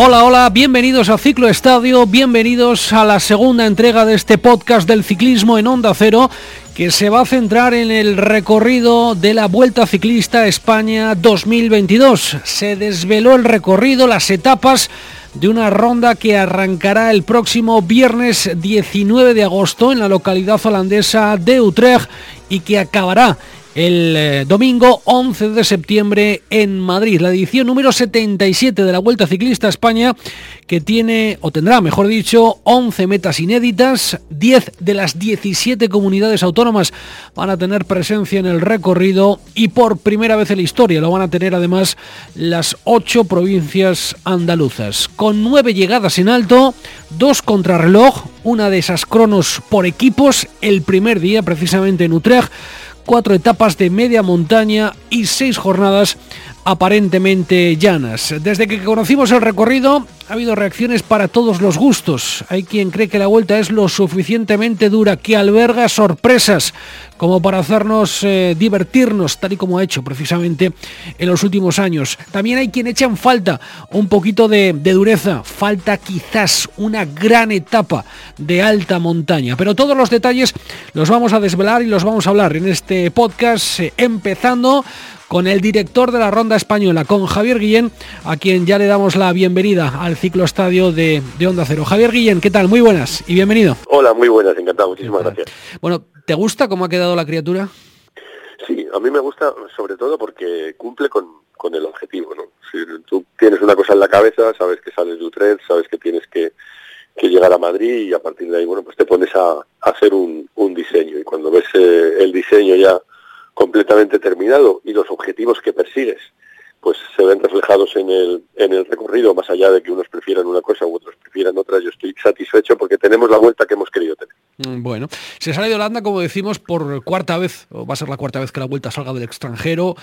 Hola, hola, bienvenidos a Ciclo Estadio, bienvenidos a la segunda entrega de este podcast del ciclismo en Onda Cero, que se va a centrar en el recorrido de la Vuelta Ciclista España 2022. Se desveló el recorrido, las etapas de una ronda que arrancará el próximo viernes 19 de agosto en la localidad holandesa de Utrecht y que acabará el eh, domingo 11 de septiembre en Madrid. La edición número 77 de la Vuelta Ciclista España que tiene, o tendrá, mejor dicho, 11 metas inéditas. 10 de las 17 comunidades autónomas van a tener presencia en el recorrido y por primera vez en la historia lo van a tener además las 8 provincias andaluzas. Con 9 llegadas en alto, 2 contrarreloj, una de esas cronos por equipos, el primer día precisamente en Utrecht cuatro etapas de media montaña y seis jornadas aparentemente llanas. Desde que conocimos el recorrido ha habido reacciones para todos los gustos. Hay quien cree que la vuelta es lo suficientemente dura, que alberga sorpresas, como para hacernos eh, divertirnos, tal y como ha hecho precisamente en los últimos años. También hay quien echa en falta un poquito de, dureza, falta quizás una gran etapa de alta montaña. Pero todos los detalles los vamos a desvelar y los vamos a hablar en este podcast, eh, empezando con el director de la Ronda Española, con Javier Guillén, a quien ya le damos la bienvenida al ciclo estadio de, Onda Cero. Javier Guillén, ¿qué tal? Muy buenas y bienvenido. Hola, muy buenas, encantado, muchísimas gracias. Bueno, ¿te gusta cómo ha quedado la criatura? Sí, a mí me gusta sobre todo porque cumple con, el objetivo, ¿no? Si tú tienes una cosa en la cabeza, sabes que sales de Utrecht, sabes que tienes que, llegar a Madrid y a partir de ahí, bueno, pues te pones a, hacer un, diseño y cuando ves eh, el diseño ya completamente terminado y los objetivos que persigues pues se ven reflejados en el, en el recorrido, más allá de que unos prefieran una cosa u otros prefieran otra, yo estoy satisfecho porque tenemos la vuelta que hemos querido tener. Mm, bueno, se sale de Holanda, como decimos, por cuarta vez, o va a ser la cuarta vez que la vuelta salga del extranjero.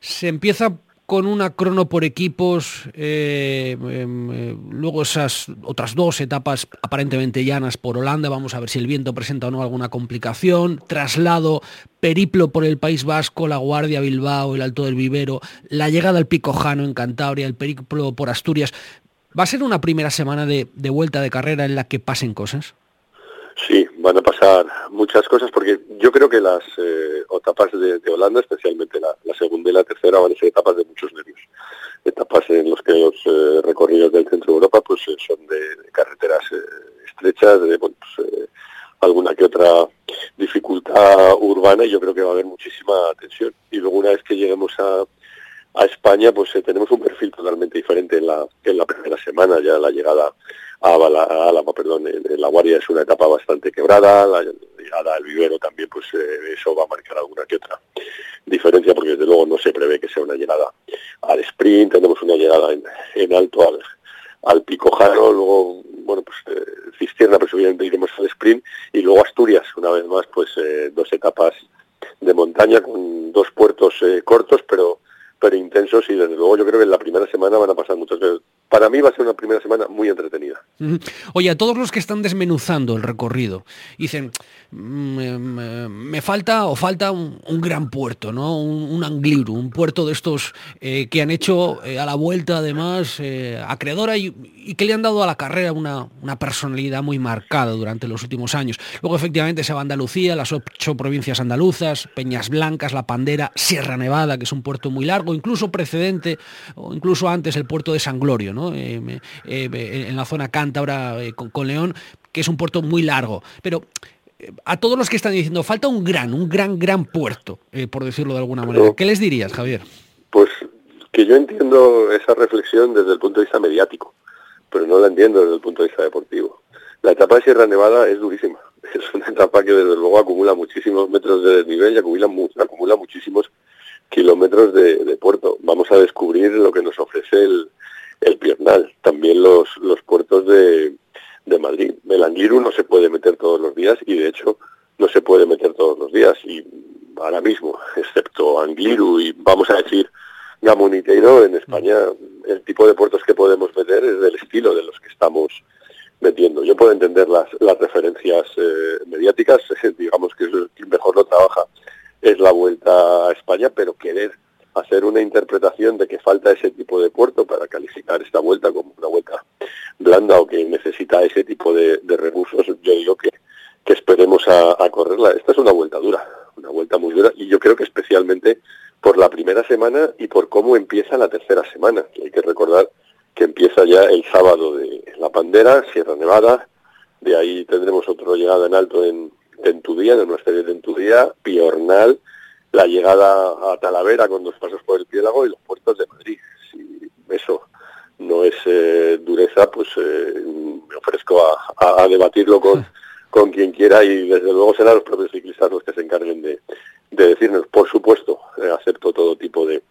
Se empieza con una crono por equipos, eh, em, eh, luego esas otras dos etapas aparentemente llanas por Holanda, vamos a ver si el viento presenta o no alguna complicación, traslado, periplo por el País Vasco, la Guardia, Bilbao, el Alto del Vivero, la llegada al Pico Jano en Cantabria, el periplo por Asturias. ¿Va a ser una primera semana de, de vuelta de carrera en la que pasen cosas? Sí, van a pasar muchas cosas porque yo creo que las eh, etapas de, Holanda, especialmente la, segunda y la tercera, van a ser etapas de muchos nervios. Etapas en las que los eh, recorridos del centro de Europa pues eh, son de, carreteras estrechas, de pues, alguna que otra dificultad urbana y yo creo que va a haber muchísima tensión. Y luego una vez que lleguemos a, a España, pues tenemos un perfil totalmente diferente en la, en la primera semana, ya la llegada a Álava, perdón, en, La Guardia es una etapa bastante quebrada, la llegada al vivero también, pues eh, eso va a marcar alguna que otra diferencia, porque desde luego no se prevé que sea una llegada al sprint, tenemos una llegada en, alto al, al Picojano, luego, bueno, pues eh, Cistierna, pues obviamente iremos al sprint, y luego Asturias, una vez más, pues eh, dos etapas de montaña con dos puertos cortos, pero pero intensos y desde luego yo creo que en la primera semana van a pasar muchas veces para mí va a ser una primera semana muy entretenida. Oye, a todos los que están desmenuzando el recorrido, dicen, mm, me, falta o falta un, gran puerto, ¿no? Un, Angliru, un puerto de estos eh, que han hecho eh, a la vuelta además eh, acreedora y, que le han dado a la carrera una, una, personalidad muy marcada durante los últimos años. Luego efectivamente se va Andalucía, las ocho provincias andaluzas, Peñas Blancas, La Pandera, Sierra Nevada, que es un puerto muy largo, incluso precedente o incluso antes el puerto de San Glorio. Eh, eh, en la zona cántabra eh, con, León, que es un puerto muy largo. Pero a todos los que están diciendo, falta un gran, un gran, gran puerto, por decirlo de alguna manera. ¿Qué les dirías, Javier? Pues que yo entiendo esa reflexión desde el punto de vista mediático, pero no la entiendo desde el punto de vista deportivo. La etapa de Sierra Nevada es durísima. Es una etapa que desde luego acumula muchísimos metros de desnivel y acumula, acumula muchísimos kilómetros de, puerto. Vamos a descubrir lo que nos ofrece el, el Piernal, también los, los puertos de, de Madrid. El Angliru no se puede meter todos los días y de hecho no se puede meter todos los días y ahora mismo, excepto Angliru y vamos a decir Gamoniteiro, en España el tipo de puertos que podemos meter es del estilo de los que estamos metiendo. Yo puedo entender las, las referencias eh, mediáticas, digamos que el mejor lo trabaja es la vuelta a España, pero querer hacer una interpretación de que falta ese tipo de puerto para calificar esta vuelta como una vuelta blanda o que necesita ese tipo de, recursos, yo digo que, que esperemos a, correrla. Esta es una vuelta dura, una vuelta muy dura y yo creo que especialmente por la primera semana y por cómo empieza la tercera semana, que hay que recordar que empieza ya el sábado de La Pandera, Sierra Nevada, de ahí tendremos otra llegada en alto en Tentudía, en nuestra serie de Tentudía, Piornal, la llegada a Talavera con dos pasos por el Piélago y los puertos de Madrid. Si eso no es eh, dureza, pues eh, me ofrezco a, debatirlo con, con quien quiera y desde luego serán los propios ciclistas los que se encarguen de, de decirnos. Por supuesto, eh, acepto todo tipo de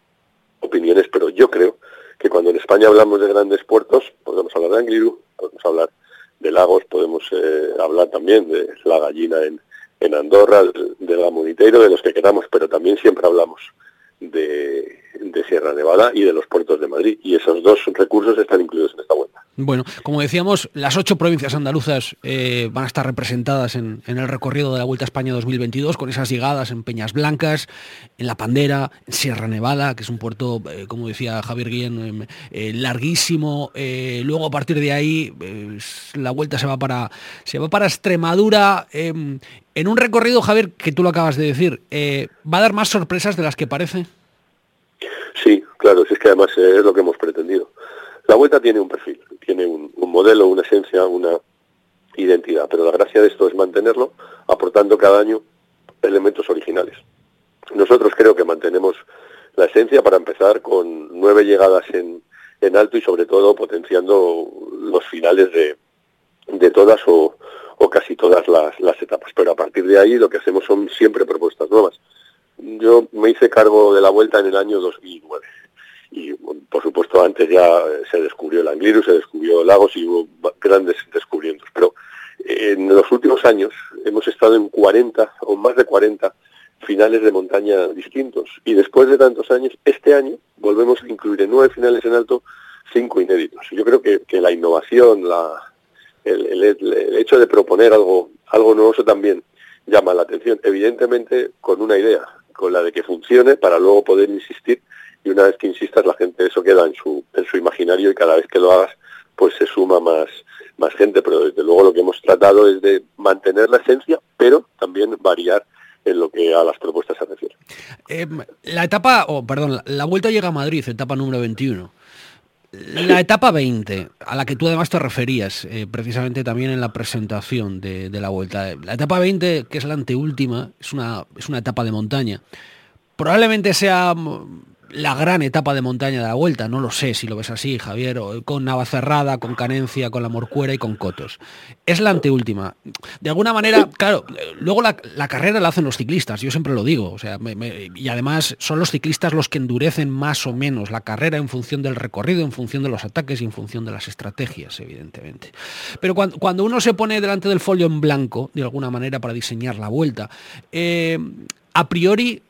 opiniones, pero yo creo que cuando en España hablamos de grandes puertos, podemos hablar de Angliru, podemos hablar de lagos, podemos eh, hablar también de la gallina en, en Andorra, de la Moniteiro, de los que queramos, pero también siempre hablamos de, de Sierra Nevada y de los puertos de Madrid. Y esos dos recursos están incluidos en esta vuelta. Bueno, como decíamos, las ocho provincias andaluzas eh, van a estar representadas en, el recorrido de la Vuelta a España 2022, con esas llegadas en Peñas Blancas, en La Pandera, en Sierra Nevada, que es un puerto, eh, como decía Javier Guillén, em, eh, larguísimo. luego a partir de ahí la Vuelta se va para, se va para Extremadura. Em, en un recorrido, Javier, que tú lo acabas de decir, ¿va a dar más sorpresas de las que parece? Sí, claro, es que además es lo que hemos pretendido. La vuelta tiene un perfil, tiene un, modelo, una esencia, una identidad, pero la gracia de esto es mantenerlo, aportando cada año elementos originales. Nosotros creo que mantenemos la esencia para empezar con nueve llegadas en, en alto y sobre todo potenciando los finales de, de todas o, o casi todas las, las, etapas. Pero a partir de ahí lo que hacemos son siempre propuestas nuevas. Yo me hice cargo de la vuelta en el año 2009 y por supuesto antes ya se descubrió el Angliru, se descubrió Lagos y hubo grandes descubrimientos, pero en los últimos años hemos estado en 40 o más de 40 finales de montaña distintos. Y después de tantos años, este año volvemos a incluir en nueve finales en alto cinco inéditos. Yo creo que, la innovación, la, el, el, hecho de proponer algo, algo nuevo también llama la atención, evidentemente con una idea, con la de que funcione para luego poder insistir y una vez que insistas la gente eso queda en su, en su imaginario y cada vez que lo hagas pues se suma más, más gente, pero desde luego lo que hemos tratado es de mantener la esencia, pero también variar en lo que a las propuestas se refiere. Em, la etapa, o perdón, la vuelta llega a Madrid, etapa número 21. La etapa 20, a la que tú además te referías, eh, precisamente también en la presentación de, de, la vuelta. La etapa 20, que es la anteúltima, es una, es una etapa de montaña. Probablemente sea la gran etapa de montaña de la vuelta, no lo sé si lo ves así, Javier, con Navacerrada, con Canencia, con La Morcuera y con Cotos. Es la anteúltima. De alguna manera, claro, luego la, carrera la hacen los ciclistas, yo siempre lo digo, o sea, y además son los ciclistas los que endurecen más o menos la carrera en función del recorrido, en función de los ataques y en función de las estrategias, evidentemente. Pero cuando, uno se pone delante del folio en blanco, de alguna manera, para diseñar la vuelta, eh, a priori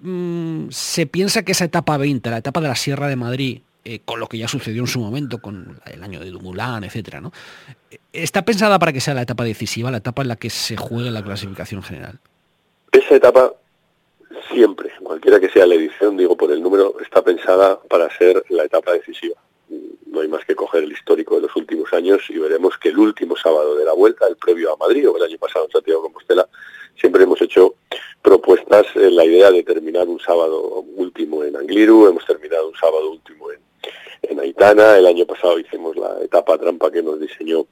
Mm, se piensa que esa etapa 20, la etapa de la Sierra de Madrid, eh, con lo que ya sucedió en su momento, con el año de Dumulán, etcétera, ¿no? ¿Está pensada para que sea la etapa decisiva, la etapa en la que se juegue la clasificación general? Esa etapa siempre, cualquiera que sea la edición, digo por el número, está pensada para ser la etapa decisiva. No hay más que coger el histórico de los últimos años y veremos que el último sábado de la vuelta, el previo a Madrid o el año pasado en Santiago de Compostela, siempre hemos hecho propuestas en la idea de terminar un sábado último en Angliru, hemos terminado un sábado último en, en Aitana, el año pasado hicimos la etapa trampa que nos diseñó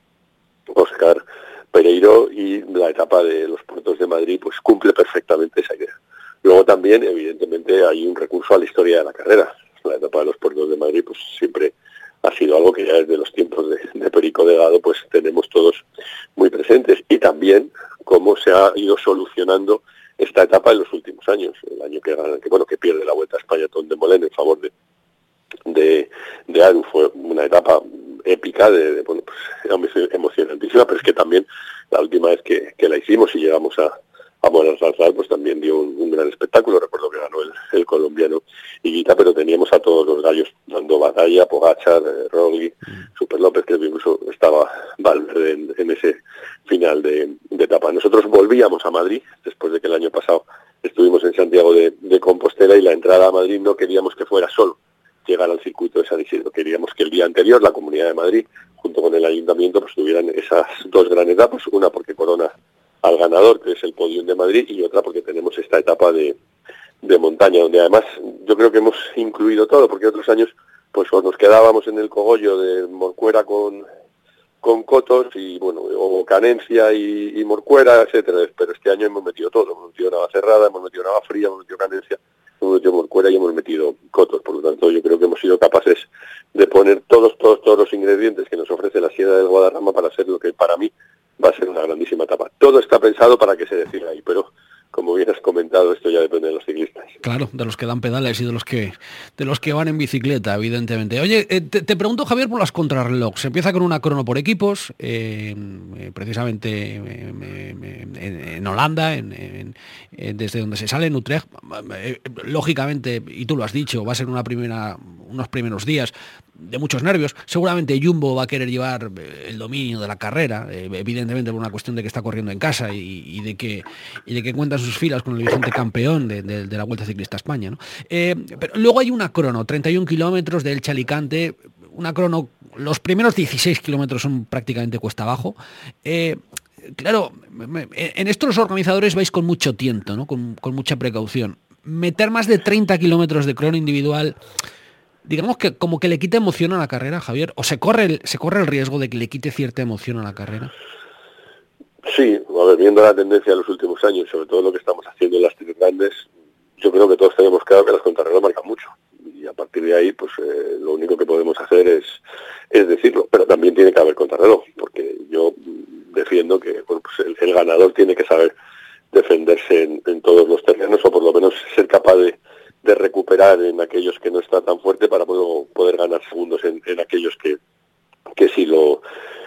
Oscar Pereiro y la etapa de los puertos de Madrid pues cumple perfectamente esa idea. Luego también, evidentemente, hay un recurso a la historia de la carrera. La etapa de los puertos de Madrid pues siempre ha sido algo que ya desde los tiempos de, de Perico Delgado pues tenemos todos muy presentes y también cómo se ha ido solucionando esta etapa en los últimos años. El año que, que bueno que pierde la Vuelta a España Tom de Molén en favor de, de, de Aru fue una etapa épica, de, bueno, pues emocionantísima, pero es que también la última vez que, que la hicimos y llegamos a, a Buenos pues también dio un, gran espectáculo, recuerdo que ganó el, el colombiano Higuita, pero teníamos a todos los gallos dando batalla, Pogachar, eh, Rogli, mm. Super López, que incluso estaba Valverde en, ese final de, etapa. Nosotros volvíamos a Madrid, después de que el año pasado estuvimos en Santiago de, Compostela y la entrada a Madrid no queríamos que fuera solo llegar al circuito de San Isidro. Queríamos que el día anterior la Comunidad de Madrid, junto con el Ayuntamiento, pues tuvieran esas dos grandes etapas, una porque Corona al ganador, que es el podium de Madrid, y otra porque tenemos esta etapa de, de montaña, donde además yo creo que hemos incluido todo, porque otros años pues nos quedábamos en el cogollo de Morcuera con, con Cotos y bueno, o Canencia y, Morcuera, etcétera, pero este año hemos metido todo, hemos metido Nava Cerrada, hemos metido Nava Fría, hemos metido Canencia, hemos metido Morcuera y hemos metido Cotos, por lo tanto yo creo que hemos sido capaces de poner todos, todos, todos los ingredientes que nos ofrece la Sierra del Guadarrama para hacer lo que para mí va a ser una grandísima etapa. Todo está pensado para que se decida ahí, pero como bien has comentado, esto ya depende de los ciclistas. Claro, de los que dan pedales y de los que de los que van en bicicleta, evidentemente. Oye, eh, te, pregunto, Javier, por las contrarreloj. Se empieza con una crono por equipos, eh, precisamente en, Holanda, desde donde se sale en Utrecht. Eh, lógicamente, y tú lo has dicho, va a ser una primera, unos primeros días de muchos nervios. Seguramente Jumbo va a querer llevar el dominio de la carrera, evidentemente por una cuestión de que está corriendo en casa y, de que y de que cuenta sus filas con el vigente campeón de, la Vuelta Ciclista España. Eh, pero luego hay una crono, 31 kilómetros del Chalicante, una crono, los primeros 16 kilómetros son prácticamente cuesta abajo. Eh, claro, en estos los organizadores vais con mucho tiento, ¿no? con, mucha precaución. Meter más de 30 kilómetros de crono individual, digamos que como que le quita emoción a la carrera, Javier, o se corre el, se corre el riesgo de que le quite cierta emoción a la carrera. Sí, a ver, viendo la tendencia de los últimos años, sobre todo lo que estamos haciendo en las tres grandes, yo creo que todos tenemos claro que las contrarreloj marcan mucho. Y a partir de ahí, pues eh, lo único que podemos hacer es, es decirlo. Pero también tiene que haber contrarreloj, porque yo defiendo que pues el, ganador tiene que saber defenderse en, todos los terrenos o por lo menos ser capaz de, recuperar en aquellos que no está tan fuerte para poder, poder ganar segundos en, en aquellos que, que sí lo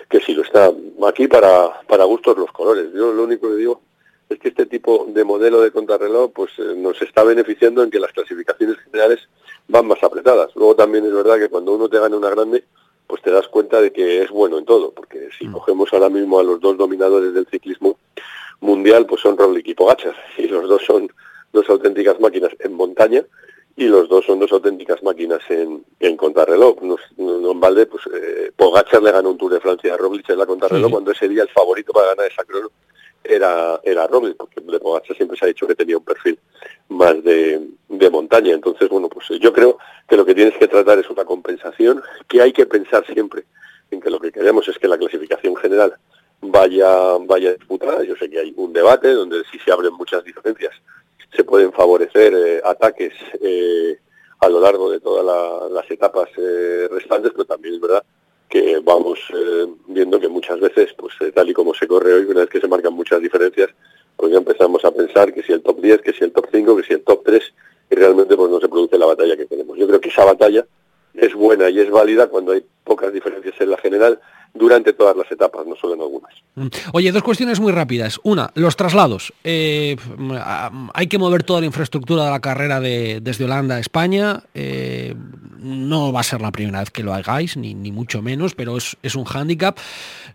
que si lo está aquí para, para gustos los colores. Yo lo único que digo es que este tipo de modelo de contrarreloj pues eh, nos está beneficiando en que las clasificaciones generales van más apretadas. Luego también es verdad que cuando uno te gana una grande, pues te das cuenta de que es bueno en todo, porque si mm. cogemos ahora mismo a los dos dominadores del ciclismo mundial, pues son Roglic y Pogacar, y los dos son dos auténticas máquinas en montaña, y los dos son dos auténticas máquinas en, en contrarreloj. No, no, en balde, pues eh, Pogacar le ganó un Tour de Francia a Roglic en la contrarreloj cuando ese día el favorito para ganar esa crono era, era Roglic, porque de Pogacar siempre se ha dicho que tenía un perfil más de, de montaña. Entonces, bueno, pues yo creo que lo que tienes que tratar es una compensación, que hay que pensar siempre en que lo que queremos es que la clasificación general vaya, vaya disputada. Yo sé que hay un debate donde sí se abren muchas diferencias se pueden favorecer eh, ataques eh, a lo largo de todas las etapas eh, restantes, pero también es verdad que vamos viendo que muchas veces, pues tal y como se corre hoy, una vez que se marcan muchas diferencias, pues ya empezamos a pensar que si el top 10, que si el top 5, que si el top 3, y realmente pues no se produce la batalla que tenemos. Yo creo que esa batalla es buena y es válida cuando hay pocas diferencias en la general durante todas las etapas, no solo en algunas. Mm. Oye, dos cuestiones muy rápidas. Una, los traslados. Eh, hay que mover toda la infraestructura de la carrera de, desde Holanda a España. Eh, no va a ser la primera vez que lo hagáis, ni, ni mucho menos, pero es, es un hándicap.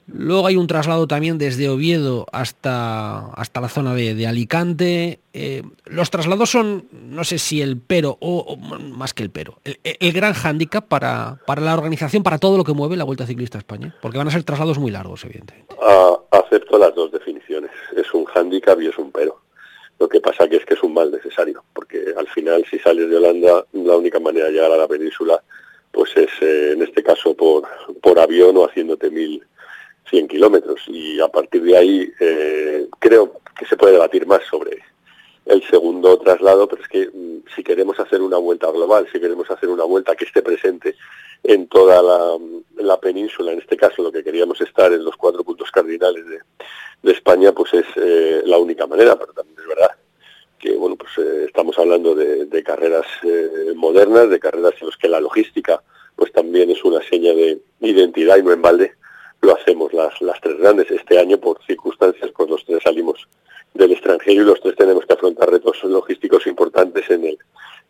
Luego hay un traslado también desde Oviedo hasta, hasta la zona de, Alicante. Eh, los traslados son, no sé si el pero, o, más que el pero, el, gran hándicap para, para, la organización, para todo lo que mueve la Vuelta Ciclista a España, porque van a ser traslados muy largos, evidentemente. Ah, acepto las dos definiciones, es un hándicap y es un pero. Lo que pasa que es que es un mal necesario, porque al final si sales de Holanda, la única manera de llegar a la península pues es eh, en este caso por, por avión o haciéndote mil 100 kilómetros. Y a partir de ahí eh, creo que se puede debatir más sobre el segundo traslado, pero es que mm, si queremos hacer una vuelta global, si queremos hacer una vuelta que esté presente en toda la, la península, en este caso lo que queríamos estar en los cuatro puntos cardinales de, España, pues es eh, la única manera, pero también es verdad que bueno pues eh, estamos hablando de, de carreras modernas, de carreras en las que la logística pues también es una seña de identidad y no en balde lo hacemos las, las tres grandes. Este año, por circunstancias, pues los tres salimos del extranjero y los tres tenemos que afrontar retos logísticos importantes en el,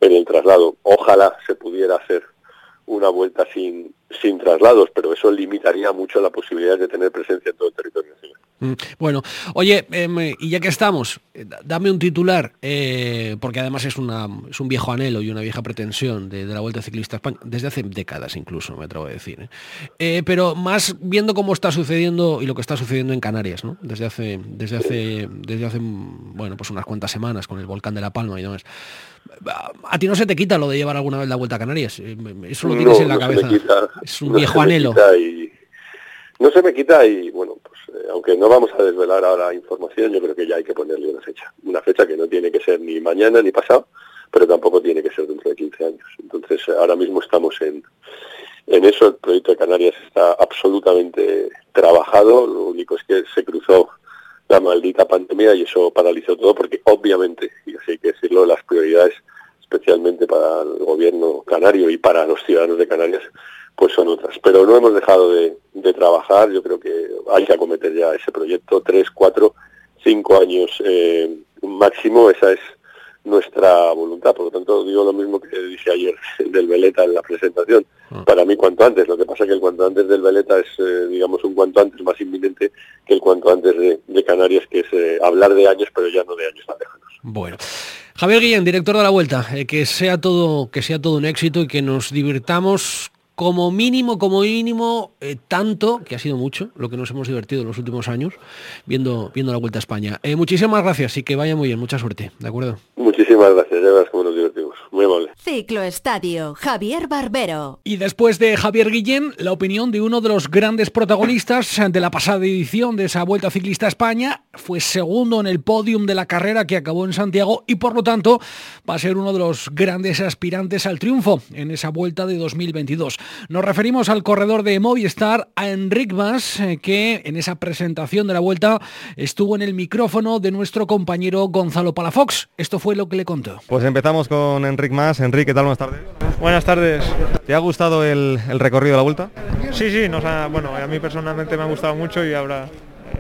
en el traslado. Ojalá se pudiera hacer una vuelta sin, sin traslados, pero eso limitaría mucho la posibilidad de tener presencia en todo el territorio nacional. Mm, bueno, oye, em, y ya que estamos, eh, dame un titular, eh, porque además es, una, es un viejo anhelo y una vieja pretensión de, la Vuelta Ciclista a España, desde hace décadas incluso, me atrevo a decir. ¿eh? pero más viendo cómo está sucediendo y lo que está sucediendo en Canarias, ¿no? Desde hace, desde hace, desde hace, bueno, pues unas cuantas semanas con el volcán de La Palma y demás. A ti no se te quita lo de llevar alguna vez la Vuelta a Canarias, eso lo tienes en la cabeza. es un viejo anhelo. no se me quita y bueno, eh, aunque no vamos a desvelar ahora información, yo creo que ya hay que ponerle una fecha. Una fecha que no tiene que ser ni mañana ni pasado, pero tampoco tiene que ser dentro de 15 años. Entonces, ahora mismo estamos en, en eso. El proyecto de Canarias está absolutamente trabajado. Lo único es que se cruzó la maldita pandemia y eso paralizó todo porque obviamente, y así hay que decirlo, las prioridades, especialmente para el gobierno canario y para los ciudadanos de Canarias, pues son otras. Pero no hemos dejado de, trabajar, yo creo que hay que acometer ya ese proyecto, tres, cuatro, cinco años eh, máximo, esa es nuestra voluntad. Por lo tanto, digo lo mismo que dije ayer del Veleta en la presentación. Ah. Para mí, cuanto antes. Lo que pasa es que el cuanto antes del Veleta es, eh, digamos, un cuanto antes más inminente que el cuanto antes de, Canarias, que es eh, hablar de años, pero ya no de años tan lejanos. Bueno. Javier Guillén, director de la Vuelta, que sea todo que sea todo un éxito y que nos divirtamos como mínimo, como mínimo, eh, tanto, que ha sido mucho, lo que nos hemos divertido en los últimos años, viendo, viendo la Vuelta a España. Eh, muchísimas gracias y que vaya muy bien, mucha suerte, ¿de acuerdo? Muchísimas gracias, ya verás cómo nos divertimos. Muy amable. Ciclo Estadio, Javier Barbero. Y después de Javier Guillén, la opinión de uno de los grandes protagonistas de la pasada edición de esa Vuelta Ciclista a España, fue segundo en el podium de la carrera que acabó en Santiago y por lo tanto va a ser uno de los grandes aspirantes al triunfo en esa Vuelta de 2022. Nos referimos al corredor de Movistar, a Enric Mas, eh, que en esa presentación de la vuelta estuvo en el micrófono de nuestro compañero Gonzalo Palafox. Esto fue lo que le contó. Pues empezamos con Enric Mas. Enrique, ¿qué tal? Buenas tardes. Buenas tardes. ¿Te ha gustado el, recorrido de la vuelta? Sí, sí, nos bueno, a mí personalmente me ha gustado mucho y ahora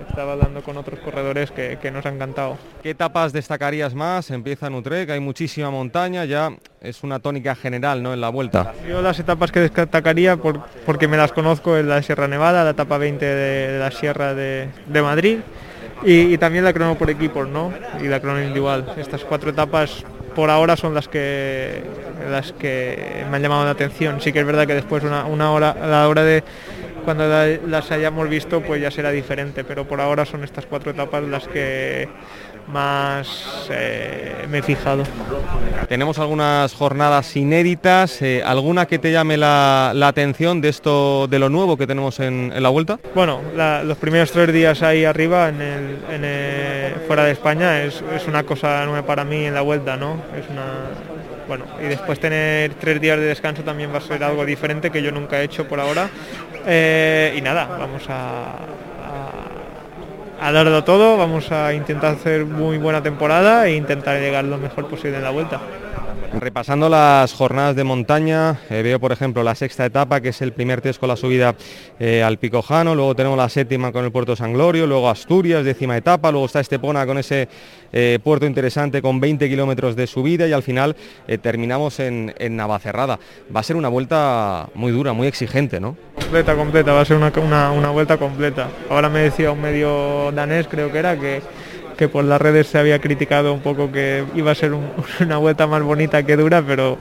estaba hablando con otros corredores que, nos han encantado. ¿Qué etapas destacarías más? Empieza en Utrecht, hay muchísima montaña, ya es una tónica general ¿no? en la vuelta. Yo las etapas que destacaría, porque me las conozco, es la Sierra Nevada, la etapa 20 de, la Sierra de, Madrid y, también la crono por equipos ¿no? y la crono individual. Estas cuatro etapas por ahora son las que las que me han llamado la atención. Sí que es verdad que después una, una hora a la hora de cuando las hayamos visto pues ya será diferente, pero por ahora son estas cuatro etapas las que más eh, me he fijado. Tenemos algunas jornadas inéditas, eh, ¿alguna que te llame la, atención de esto, de lo nuevo que tenemos en, la vuelta? Bueno, los primeros tres días ahí arriba, en el, fuera de España, es, es, una cosa nueva para mí en la vuelta, ¿no? Es una, bueno, y después tener tres días de descanso también va a ser algo diferente que yo nunca he hecho por ahora eh, y nada, vamos a, a, darlo todo, vamos a intentar hacer muy buena temporada e intentar llegar lo mejor posible en la vuelta. Repasando las jornadas de montaña, eh, veo por ejemplo la sexta etapa, que es el primer test con la subida eh, al Pico Jano, luego tenemos la séptima con el puerto San Glorio, luego Asturias, décima etapa, luego está Estepona con ese eh, puerto interesante con 20 kilómetros de subida y al final terminamos en, Navacerrada. Va a ser una vuelta muy dura, muy exigente, ¿no? Completa, completa, va a ser una, una vuelta completa. Ahora me decía un medio danés, creo que era, que que por las redes se había criticado un poco que iba a ser una vuelta más bonita que dura, pero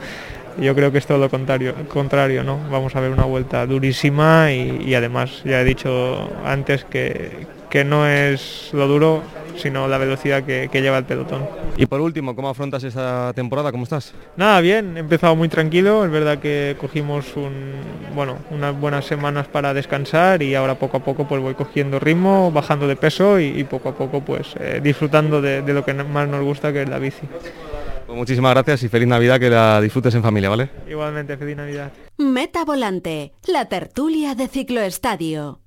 yo creo que es todo lo contrario, contrario ¿no? Vamos a ver una vuelta durísima y, además ya he dicho antes que, que no es lo duro, sino la velocidad que, lleva el pelotón. Y por último, ¿cómo afrontas esa temporada? ¿Cómo estás? Nada, bien, he empezado muy tranquilo, es verdad que cogimos un, bueno, unas buenas semanas para descansar y ahora poco a poco pues voy cogiendo ritmo, bajando de peso y, poco a poco pues eh, disfrutando de, de lo que más nos gusta que es la bici. Pues muchísimas gracias y feliz Navidad, que la disfrutes en familia, ¿vale? Igualmente, feliz Navidad. Meta Volante, la tertulia de Cicloestadio.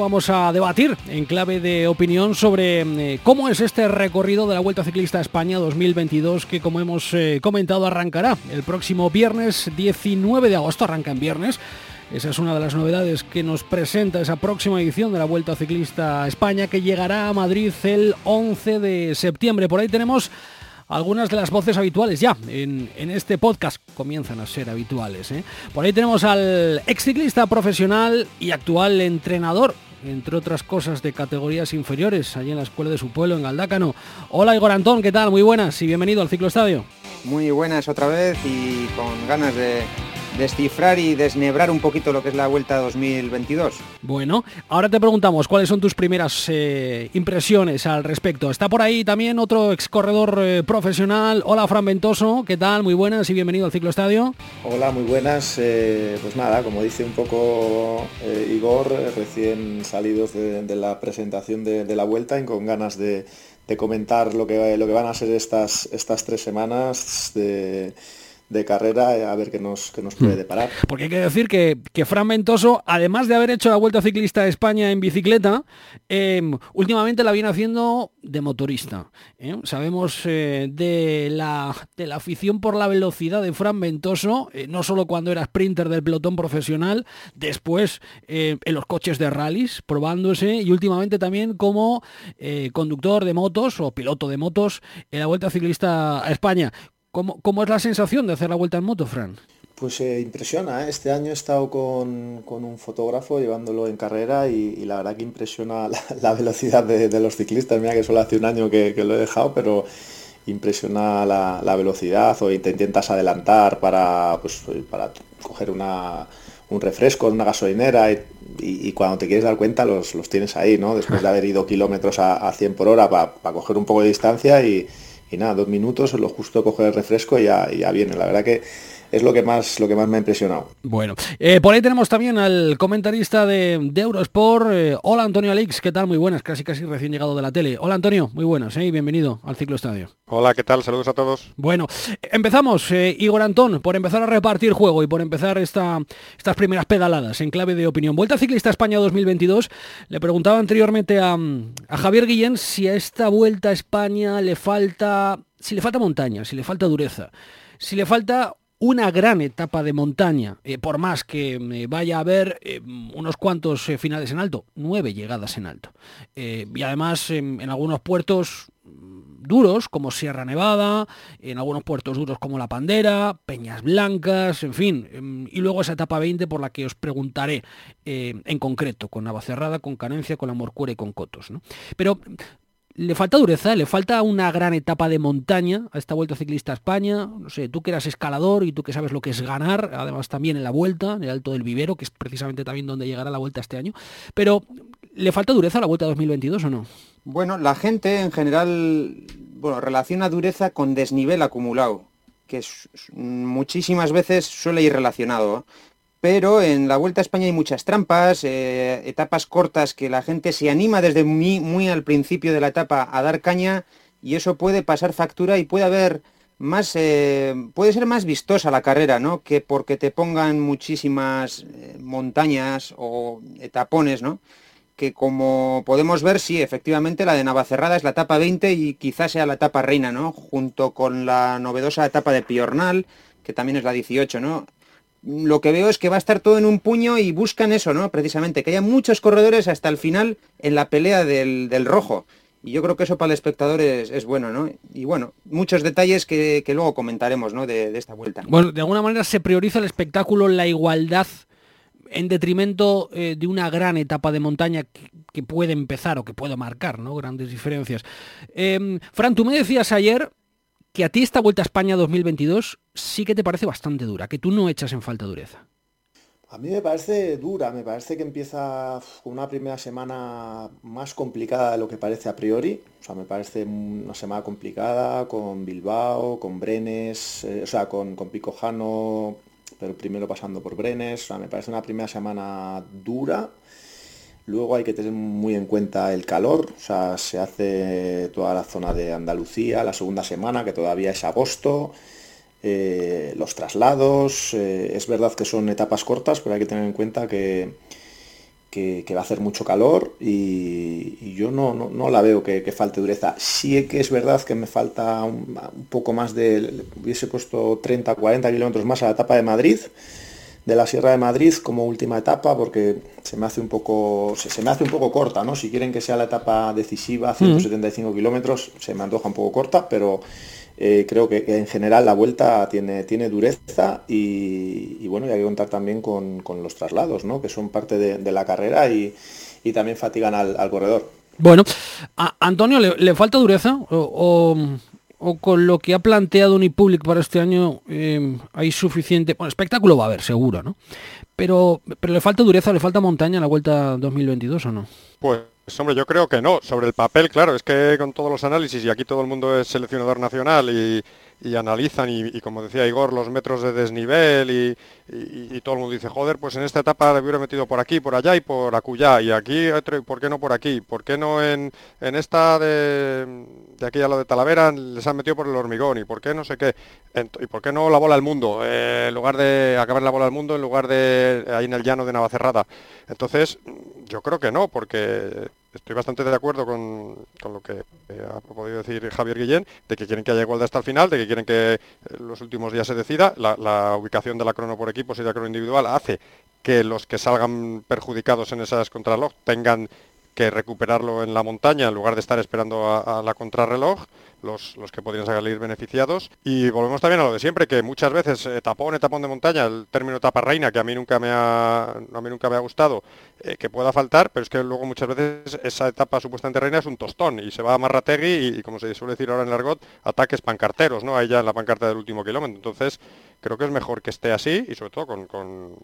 Vamos a debatir en clave de opinión sobre eh, cómo es este recorrido de la Vuelta Ciclista España 2022 que como hemos eh, comentado arrancará el próximo viernes 19 de agosto, arranca en viernes. Esa es una de las novedades que nos presenta esa próxima edición de la Vuelta Ciclista España que llegará a Madrid el 11 de septiembre. Por ahí tenemos algunas de las voces habituales ya en, este podcast comienzan a ser habituales. ¿eh? Por ahí tenemos al ex ciclista profesional y actual entrenador entre otras cosas de categorías inferiores, allí en la escuela de su pueblo, en Galdácano. Hola Igor Antón, ¿qué tal? Muy buenas y bienvenido al Ciclo Estadio. Muy buenas otra vez y con ganas de, descifrar y desnebrar un poquito lo que es la Vuelta 2022. Bueno, ahora te preguntamos cuáles son tus primeras eh, impresiones al respecto. Está por ahí también otro ex corredor eh, profesional. Hola, Fran Ventoso, ¿qué tal? Muy buenas y bienvenido al Ciclo Estadio. Hola, muy buenas. Eh, pues nada, como dice un poco Igor, recién salidos de, la presentación de, la Vuelta y con ganas de, comentar lo que, lo que van a ser estas, estas tres semanas de de carrera eh, a ver qué nos, qué nos puede hmm. deparar. Porque hay que decir que, que Fran Ventoso, además de haber hecho la Vuelta Ciclista de España en bicicleta, em, últimamente la viene haciendo de motorista. ¿eh? Sabemos eh, de, la, de la afición por la velocidad de Fran Ventoso, no solo cuando era sprinter del pelotón profesional, después en los coches de rallies, probándose, y últimamente también como conductor de motos o piloto de motos en la Vuelta Ciclista a España. ¿Cómo, es la sensación de hacer la vuelta en moto, Fran? Pues eh, impresiona, ¿eh? este año he estado con, un fotógrafo llevándolo en carrera y, la verdad que impresiona la, velocidad de, los ciclistas. Mira que solo hace un año que, lo he dejado, pero impresiona la, velocidad o te intentas adelantar para, pues, para coger un refresco en una gasolinera y, cuando te quieres dar cuenta los, tienes ahí, ¿no? Después de haber ido kilómetros a, 100 por hora para coger un poco de distancia y y nada, dos minutos, lo justo coger el refresco y ya, ya viene. La verdad que es lo que más lo que más me ha impresionado. Bueno, eh, por ahí tenemos también al comentarista de, Eurosport. Eh, hola Antonio Alix, ¿qué tal? Muy buenas, casi casi recién llegado de la tele. Hola Antonio, muy buenas, ¿eh? y bienvenido al Ciclo Estadio. Hola, ¿qué tal? Saludos a todos. Bueno, empezamos, Igor Antón, por empezar a repartir juego y por empezar esta, estas primeras pedaladas en clave de opinión. Vuelta Ciclista España 2022. Le preguntaba anteriormente a, a Javier Guillén si a esta Vuelta a España le falta, si le falta montaña, si le falta dureza, si le falta una gran etapa de montaña, eh, por más que eh, vaya a haber eh, unos cuantos finales en alto, nueve llegadas en alto. y además en, algunos puertos duros como Sierra Nevada, en algunos puertos duros como La Pandera, Peñas Blancas, en fin, em, y luego esa etapa 20 por la que os preguntaré en concreto, con Navacerrada, con Canencia, con La Morcuera y con Cotos. ¿no? Pero le falta dureza, le falta una gran etapa de montaña a esta Vuelta Ciclista a España. No sé, tú que eras escalador y tú que sabes lo que es ganar, además también en la Vuelta, en el Alto del Vivero, que es precisamente también donde llegará la Vuelta este año. Pero, ¿le falta dureza a la Vuelta 2022 o no? Bueno, la gente en general bueno, relaciona dureza con desnivel acumulado, que muchísimas veces suele ir relacionado pero en la Vuelta a España hay muchas trampas, eh, etapas cortas que la gente se anima desde muy, al principio de la etapa a dar caña y eso puede pasar factura y puede haber más, eh, puede ser más vistosa la carrera, ¿no? Que porque te pongan muchísimas eh, montañas o etapones, ¿no? Que como podemos ver, sí, efectivamente la de Navacerrada es la etapa 20 y quizás sea la etapa reina, ¿no? Junto con la novedosa etapa de Piornal, que también es la 18, ¿no? Lo que veo es que va a estar todo en un puño y buscan eso, ¿no? Precisamente, que haya muchos corredores hasta el final en la pelea del, rojo. Y yo creo que eso para el espectador es, bueno, ¿no? Y bueno, muchos detalles que, luego comentaremos, ¿no? De, esta vuelta. Bueno, de alguna manera se prioriza el espectáculo, la igualdad, en detrimento eh, de una gran etapa de montaña que, puede empezar o que puede marcar, ¿no? Grandes diferencias. Em, Fran, tú me decías ayer que a ti esta Vuelta a España 2022 sí que te parece bastante dura, que tú no echas en falta dureza. A mí me parece dura, me parece que empieza con una primera semana más complicada de lo que parece a priori. O sea, me parece una semana complicada con Bilbao, con Brenes, eh, o sea, con, con Picojano, pero primero pasando por Brenes. O sea, me parece una primera semana dura Luego hay que tener muy en cuenta el calor, o sea, se hace toda la zona de Andalucía, la segunda semana, que todavía es agosto, eh, los traslados, eh, es verdad que son etapas cortas, pero hay que tener en cuenta que, que, va a hacer mucho calor y, yo no, no, la veo que, falte dureza. Sí que es verdad que me falta un, poco más de, hubiese puesto 30, 40 kilómetros más a la etapa de Madrid, de la Sierra de Madrid como última etapa, porque se me hace un poco, se, me hace un poco corta, ¿no? Si quieren que sea la etapa decisiva, 175 kilómetros, se me antoja un poco corta, pero eh, creo que, en general la vuelta tiene, tiene dureza y, bueno, y hay que contar también con, los traslados, ¿no? que son parte de, la carrera y, también fatigan al, corredor. Bueno, a Antonio, ¿le, falta dureza? O, con lo que ha planteado Unipublic para este año eh, hay suficiente... Bueno, espectáculo va a haber, seguro, ¿no? Pero, pero ¿le falta dureza, le falta montaña en la Vuelta 2022 o no? Pues hombre, yo creo que no. Sobre el papel, claro, es que con todos los análisis, y aquí todo el mundo es seleccionador nacional y, analizan, y, como decía Igor, los metros de desnivel, y, todo el mundo dice, joder, pues en esta etapa le hubiera metido por aquí, por allá y por acullá, y aquí, ¿por qué no por aquí? ¿Por qué no en, esta de, de aquí a lo de Talavera les han metido por el hormigón? ¿Y por qué no sé qué? ¿Y por qué no la bola al mundo? Eh, en lugar de acabar la bola al mundo, en lugar de ahí en el llano de Navacerrada. Entonces, yo creo que no, porque estoy bastante de acuerdo con, lo que eh, ha podido decir Javier Guillén, de que quieren que haya igualdad hasta el final, de que quieren que eh, los últimos días se decida. La, ubicación de la crono por equipos y de la crono individual hace que los que salgan perjudicados en esas contrarreloj tengan que recuperarlo en la montaña en lugar de estar esperando a la contrarreloj los, que podrían salir beneficiados. Y volvemos también a lo de siempre, que muchas veces eh, tapón, etapón de montaña, el término etapa reina, que a mí nunca me ha, a mí nunca me ha gustado, eh, que pueda faltar, pero es que luego muchas veces esa etapa supuestamente reina es un tostón y se va a Marrategui y, como se suele decir ahora en el argot, ataques pancarteros, ¿no? Ahí ya en la pancarta del último kilómetro. Entonces, creo que es mejor que esté así y sobre todo con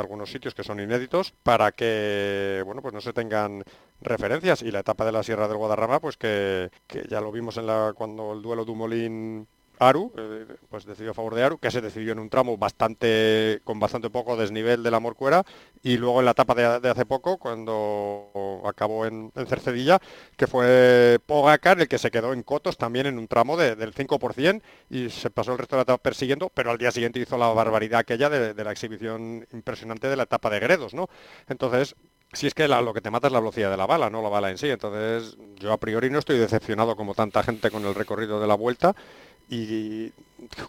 algunos sitios que son inéditos para que bueno pues no se tengan referencias. Y la etapa de la Sierra del Guadarrama pues que, que ya lo vimos en la cuando el duelo Dumolín Aru, eh, pues decidió a favor de Aru, que se decidió en un tramo bastante con bastante poco desnivel de la Morcuera, y luego en la etapa de, hace poco, cuando acabó en, Cercedilla, que fue Pogacar el que se quedó en Cotos también en un tramo del 5% y se pasó el resto de la etapa persiguiendo, pero al día siguiente hizo la barbaridad aquella de, de la exhibición impresionante de la etapa de Gredos, ¿no? Entonces, si es que lo que te mata es la velocidad de la bala, no la bala en sí. Entonces, yo a priori no estoy decepcionado como tanta gente con el recorrido de la vuelta y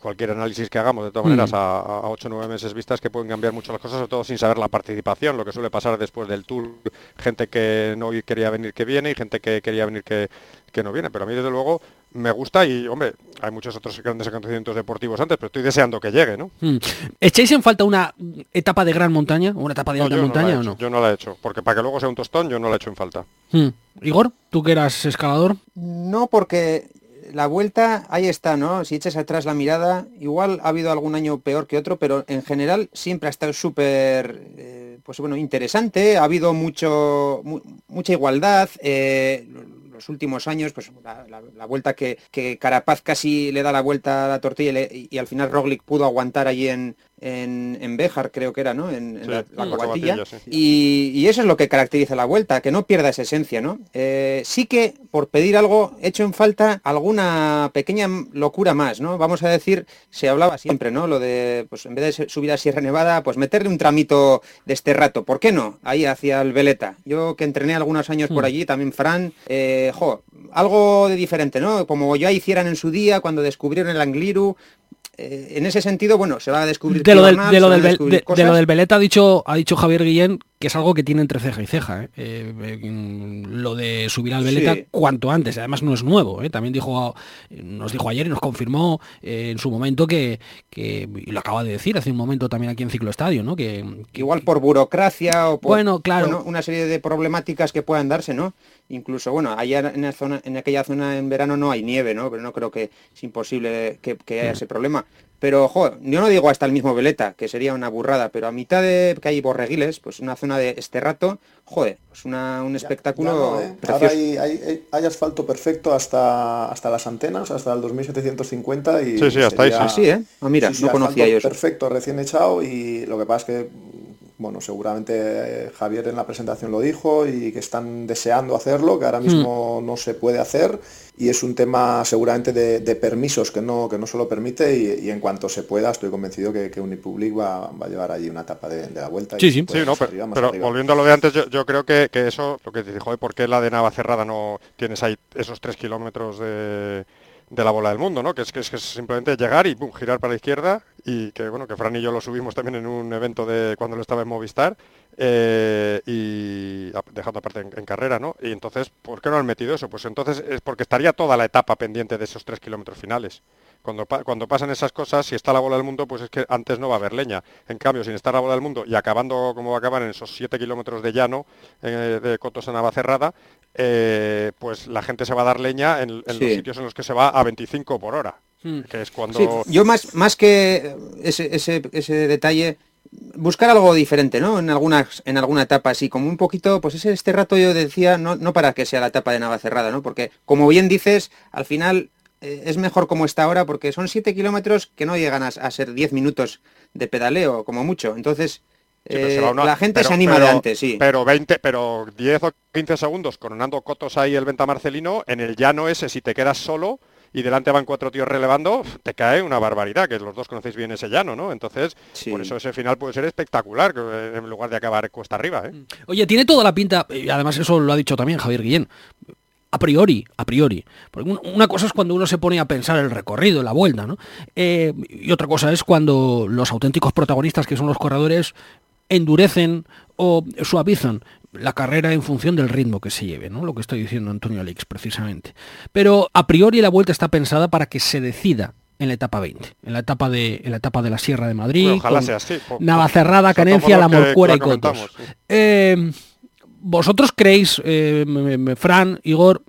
cualquier análisis que hagamos, de todas maneras, mm. a, 8 o 9 meses vistas que pueden cambiar mucho las cosas, sobre todo sin saber la participación, lo que suele pasar después del tour, gente que no quería venir que viene y gente que quería venir que, que no viene. Pero a mí, desde luego, me gusta y, hombre, hay muchos otros grandes acontecimientos deportivos antes, pero estoy deseando que llegue, ¿no? Mm. ¿Echáis en falta una etapa de gran montaña, una etapa de alta montaña o no? Yo no la he hecho, porque para que luego sea un tostón, yo no la he hecho en falta. Mm. Igor, ¿tú que eras escalador? No, porque la vuelta, ahí está, ¿no? Si echas atrás la mirada, igual ha habido algún año peor que otro, pero en general siempre ha estado súper, eh, pues bueno, interesante, ha habido mucho, mucha igualdad, eh, los últimos años, pues la, vuelta que, Carapaz casi le da la vuelta a la tortilla y, al final Roglic pudo aguantar allí en, en, en Béjar, creo que era, ¿no? En, la, la y, eso es lo que caracteriza la vuelta, que no pierda esa esencia, ¿no? Eh, sí que, por pedir algo, hecho en falta alguna pequeña locura más, ¿no? Vamos a decir, se hablaba siempre, ¿no? Lo de, pues en vez de subir a Sierra Nevada, pues meterle un tramito de este rato. ¿Por qué no? Ahí hacia el Veleta. Yo que entrené algunos años por hmm. allí, también Fran, eh, jo, algo de diferente, ¿no? Como ya hicieran en su día cuando descubrieron el Angliru, eh, en ese sentido, bueno, se va a descubrir de lo del, de lo del, Beleta ha dicho, ha dicho Javier Guillén que es algo que tiene entre ceja y ceja. ¿eh? Eh, lo de subir al Beleta cuanto antes, además no es nuevo. También dijo, nos dijo ayer y nos confirmó en su momento que, y lo acaba de decir hace un momento también aquí en Ciclo Estadio, ¿no? Que, igual por burocracia o por bueno, claro. una serie de problemáticas que puedan darse, ¿no? Incluso, bueno, allá en, la zona, en aquella zona en verano no hay nieve, ¿no? Pero no creo que es imposible que, haya ese problema. Pero, joder, yo no digo hasta el mismo Veleta, que sería una burrada, pero a mitad de que hay borreguiles, pues una zona de este rato, joder, pues una, un espectáculo ¿eh? Ahora hay, asfalto perfecto hasta, hasta las antenas, hasta el 2750 y... Sí, sí, hasta ahí sí. ¿eh? Ah, mira, no conocía yo Perfecto, recién echado y lo que pasa es que bueno, seguramente eh, Javier en la presentación lo dijo y que están deseando hacerlo, que ahora mismo no se puede hacer. Y es un tema seguramente de, permisos que no, que no se lo permite y, en cuanto se pueda estoy convencido que, que Unipublic va, va, a llevar allí una etapa de, la vuelta. Sí, sí, sí no, pero, volviendo a lo de antes, yo, creo que, eso, lo que te dijo, ¿por qué la de Navacerrada no tienes ahí esos tres kilómetros de de la bola del mundo, ¿no? Que es que es, simplemente llegar y girar para la izquierda y que bueno, que Fran y yo lo subimos también en un evento de cuando lo estaba en Movistar eh, y dejando aparte en, carrera, ¿no? Y entonces, ¿por qué no han metido eso? Pues entonces es porque estaría toda la etapa pendiente de esos tres kilómetros finales. Cuando, cuando, pasan esas cosas, si está la bola del mundo, pues es que antes no va a haber leña. En cambio, sin estar la bola del mundo y acabando como va a acabar en esos 7 kilómetros de llano eh, de Cotos a Navacerrada, eh, pues la gente se va a dar leña en, los sitios en los que se va a 25 por hora. Hmm. Que es cuando... Yo más, más que ese, ese, ese detalle, buscar algo diferente, ¿no? En algunas, en alguna etapa así, como un poquito, pues ese, este rato yo decía, no, no para que sea la etapa de Navacerrada, ¿no? Porque, como bien dices, al final eh, es mejor como está ahora, porque son 7 kilómetros que no llegan a, a ser 10 minutos de pedaleo, como mucho. Entonces, eh, la gente se anima de antes, sí. Pero 20, pero 10 o 15 segundos coronando Cotos ahí el Venta Marcelino, en el llano ese, si te quedas solo y delante van cuatro tíos relevando, te cae una barbaridad, que los dos conocéis bien ese llano, ¿no? Entonces, por eso ese final puede ser espectacular, en lugar de acabar cuesta arriba, ¿eh? Mm. Oye, tiene toda la pinta, y además eso lo ha dicho también Javier Guillén, a priori, a priori. Porque una cosa es cuando uno se pone a pensar el recorrido, la vuelta, ¿no? Eh, y otra cosa es cuando los auténticos protagonistas, que son los corredores, endurecen o suavizan la carrera en función del ritmo que se lleve, ¿no? Lo que estoy diciendo Antonio Alix precisamente. Pero a priori la vuelta está pensada para que se decida en la etapa 20, en la etapa de, en la etapa de la Sierra de Madrid, ojalá sea así, Navacerrada, Canencia, La Morcuera y Cotos. Eh, vosotros creéis, eh, Fran, Igor,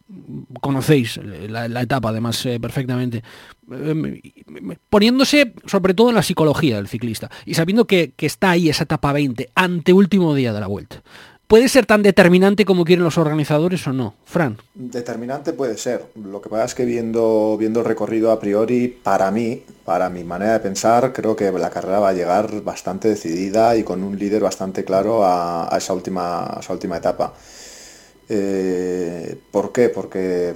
conocéis la, etapa además eh, perfectamente, eh, poniéndose sobre todo en la psicología del ciclista y sabiendo que, que está ahí esa etapa 20, ante último día de la vuelta. ¿Puede ser tan determinante como quieren los organizadores o no? Fran. Determinante puede ser. Lo que pasa es que viendo, viendo el recorrido a priori, para mí, para mi manera de pensar, creo que la carrera va a llegar bastante decidida y con un líder bastante claro a, esa, última, esa última etapa. Eh, ¿Por qué? Porque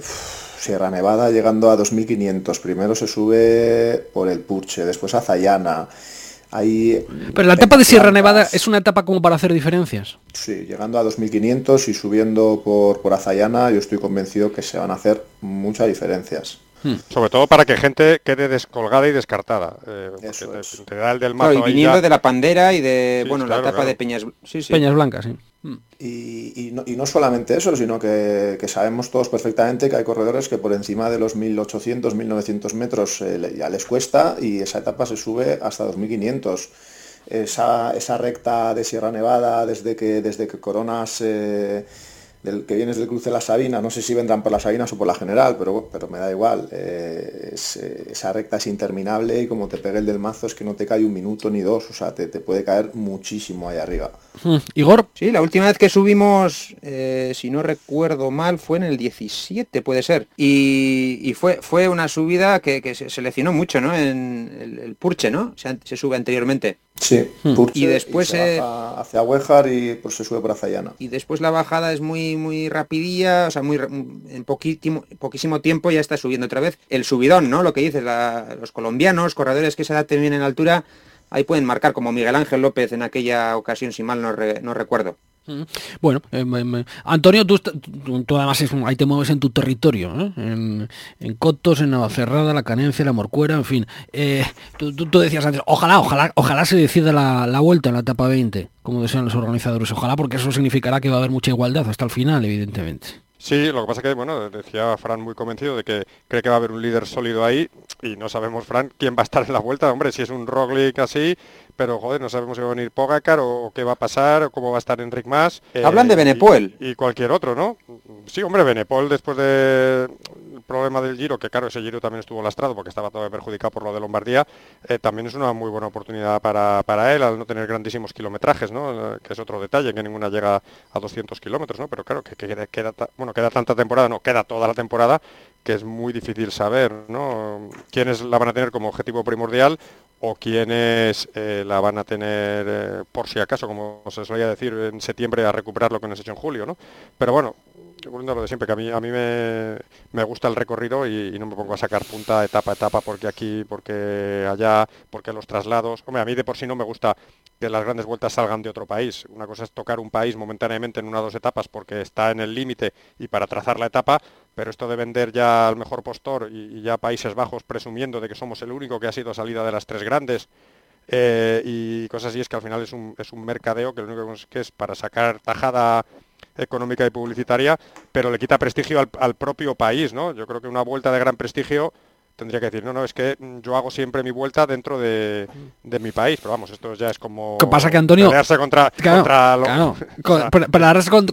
Sierra Nevada llegando a 2500, primero se sube por el Purche, después a Zayana. Pero la etapa de Sierra Nevada es una etapa como para hacer diferencias. Sí, llegando a 2500 y subiendo por, por Azayana, yo estoy convencido que se van a hacer muchas diferencias. Hmm. Sobre todo para que gente quede descolgada y descartada. Eh, del y viniendo de la pandera y de bueno la etapa de Peñas, Peñas Blancas, sí. Hmm. Y, no, solamente eso, sino que, sabemos todos perfectamente que hay corredores que por encima de los 1800, 1900 metros eh, ya les cuesta y esa etapa se sube hasta 2500. Esa, esa recta de Sierra Nevada, desde que, desde que coronas eh, del que vienes del cruce de la Sabina, no sé si vendrán por las Sabinas o por la General, pero, pero me da igual. Eh, eh, esa recta es interminable y como te pegue el del mazo es que no te cae un minuto ni dos, o sea, te, puede caer muchísimo ahí arriba. Hmm. Igor. Sí, la última vez que subimos, eh, si no recuerdo mal, fue en el 17, puede ser. Y, fue, fue una subida que, se seleccionó mucho, ¿no? En el, Purche, ¿no? Se, se sube anteriormente. Sí, hmm. y después hacia Huejar y pues se sube por Azayana. Y después la bajada es muy muy rapidilla, o sea, muy en poquísimo, poquísimo tiempo ya está subiendo otra vez el subidón, ¿no? Lo que dices, los colombianos, corredores que se adapten bien en altura, ahí pueden marcar como Miguel Ángel López en aquella ocasión, si mal no recuerdo. Bueno, eh, Antonio, tú, además ahí te mueves en tu territorio, ¿eh? en, Cotos, en Navacerrada, La Canencia, La Morcuera, en fin. Eh, tú, decías antes, ojalá, ojalá, ojalá se decida la, vuelta en la etapa 20, como desean los organizadores. Ojalá, porque eso significará que va a haber mucha igualdad hasta el final, evidentemente. Sí, lo que pasa que, bueno, decía Fran muy convencido de que cree que va a haber un líder sólido ahí y no sabemos, Fran, quién va a estar en la vuelta. Hombre, si es un Roglic así, pero joder, no sabemos si va a venir Pogacar o, qué va a pasar o cómo va a estar Enric Mas. Hablan de Benepol. Y, cualquier otro, ¿no? Sí, hombre, Benepol después del problema del Giro, que claro, ese Giro también estuvo lastrado porque estaba todavía perjudicado por lo de Lombardía, eh, también es una muy buena oportunidad para, para, él al no tener grandísimos kilometrajes, ¿no? Que es otro detalle, que ninguna llega a 200 kilómetros, ¿no? Pero claro, que, queda, queda, bueno, queda tanta temporada, no, queda toda la temporada que es muy difícil saber, ¿no? Quiénes la van a tener como objetivo primordial o quienes eh, la van a tener eh, por si acaso, como se solía decir en septiembre, a recuperar lo que nos hecho en julio, ¿no? Pero bueno, volviendo a lo de siempre, que a mí, a mí me, gusta el recorrido y, no me pongo a sacar punta etapa a etapa porque aquí, porque allá, porque los traslados. Hombre, a mí de por sí no me gusta que las grandes vueltas salgan de otro país. Una cosa es tocar un país momentáneamente en una o dos etapas porque está en el límite y para trazar la etapa, pero esto de vender ya al mejor postor y, ya Países Bajos presumiendo de que somos el único que ha sido salida de las tres grandes. Eh, y cosas así es que al final es un, es un mercadeo que lo único que es para sacar tajada económica y publicitaria, pero le quita prestigio al, al, propio país, ¿no? Yo creo que una vuelta de gran prestigio tendría que decir, no, no, es que yo hago siempre mi vuelta dentro de, mi país, pero vamos, esto ya es como... ¿Qué pasa que Antonio... Pelearse contra, contra, lo,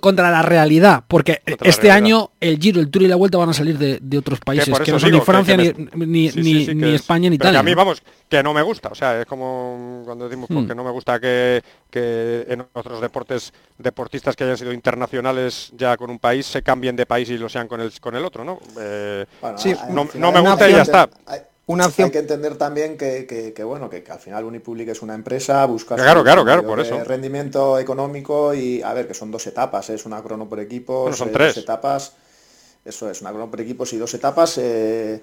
contra, la realidad, porque este año el Giro, el Tour y la Vuelta van a salir de, otros países, que, no son ni Francia, ni, ni, España, ni Italia. a mí, vamos, que no me gusta, o sea, es como cuando decimos porque hmm. no me gusta que, que en otros deportes deportistas que hayan sido internacionales ya con un país se cambien de país y lo sean con el, con el otro, ¿no? Eh, no, me gusta y ya está. Hay, una opción. hay que entender también que, bueno que, al final Unipublic es una empresa, busca claro, claro, claro, por eso. rendimiento económico y a ver que son dos etapas, ¿eh? es una crono por equipo, son tres etapas, eso es una crono por equipos y dos etapas. Eh,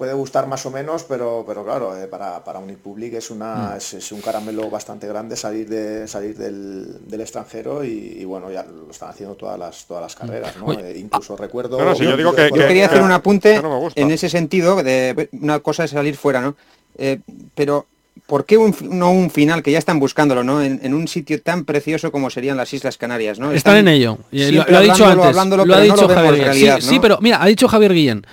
puede gustar más o menos, pero, pero claro, eh, para, para Unipublic es, una, mm. es, un caramelo bastante grande salir de salir del, del extranjero y, bueno, ya lo están haciendo todas las todas las carreras, ¿no? Eh, incluso recuerdo... yo, digo que, quería hacer un apunte en ese sentido, de una cosa es salir fuera, ¿no? Eh, pero ¿por qué un, no un final que ya están buscándolo, ¿no? En, un sitio tan precioso como serían las Islas Canarias, ¿no? Están, en ello. Lo, ha dicho antes. Lo ha dicho Javier Guillén. Sí, pero mira, ha dicho Javier Guillén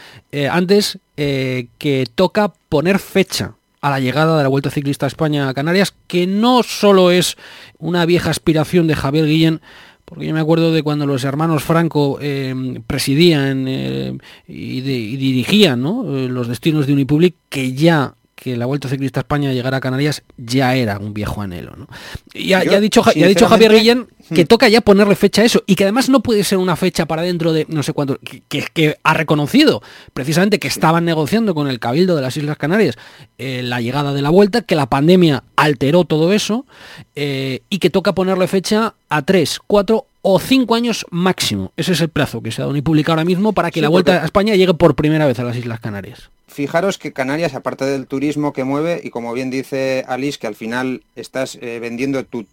antes eh, que toca poner fecha a la llegada de la Vuelta Ciclista a España a Canarias, que no solo es una vieja aspiración de Javier Guillén, porque yo me acuerdo de cuando los hermanos Franco eh, presidían eh, y, dirigían los destinos de Unipublic, que ya que la Vuelta Ciclista a España llegara a Canarias ya era un viejo anhelo. ¿no? Y ha, dicho, ya ha dicho Javier Guillén que hmm. toca ya ponerle fecha a eso y que además no puede ser una fecha para dentro de no sé cuánto, que, que ha reconocido precisamente que estaban negociando con el Cabildo de las Islas Canarias eh, la llegada de la Vuelta, que la pandemia alteró todo eso eh, y que toca ponerle fecha a tres, cuatro o cinco años máximo. Ese es el plazo que se ha dado y publicado ahora mismo para que la Vuelta a España llegue por primera vez a las Islas Canarias fijaros que Canarias, aparte del turismo que mueve, y como bien dice Alice, que al final estás eh, vendiendo tu,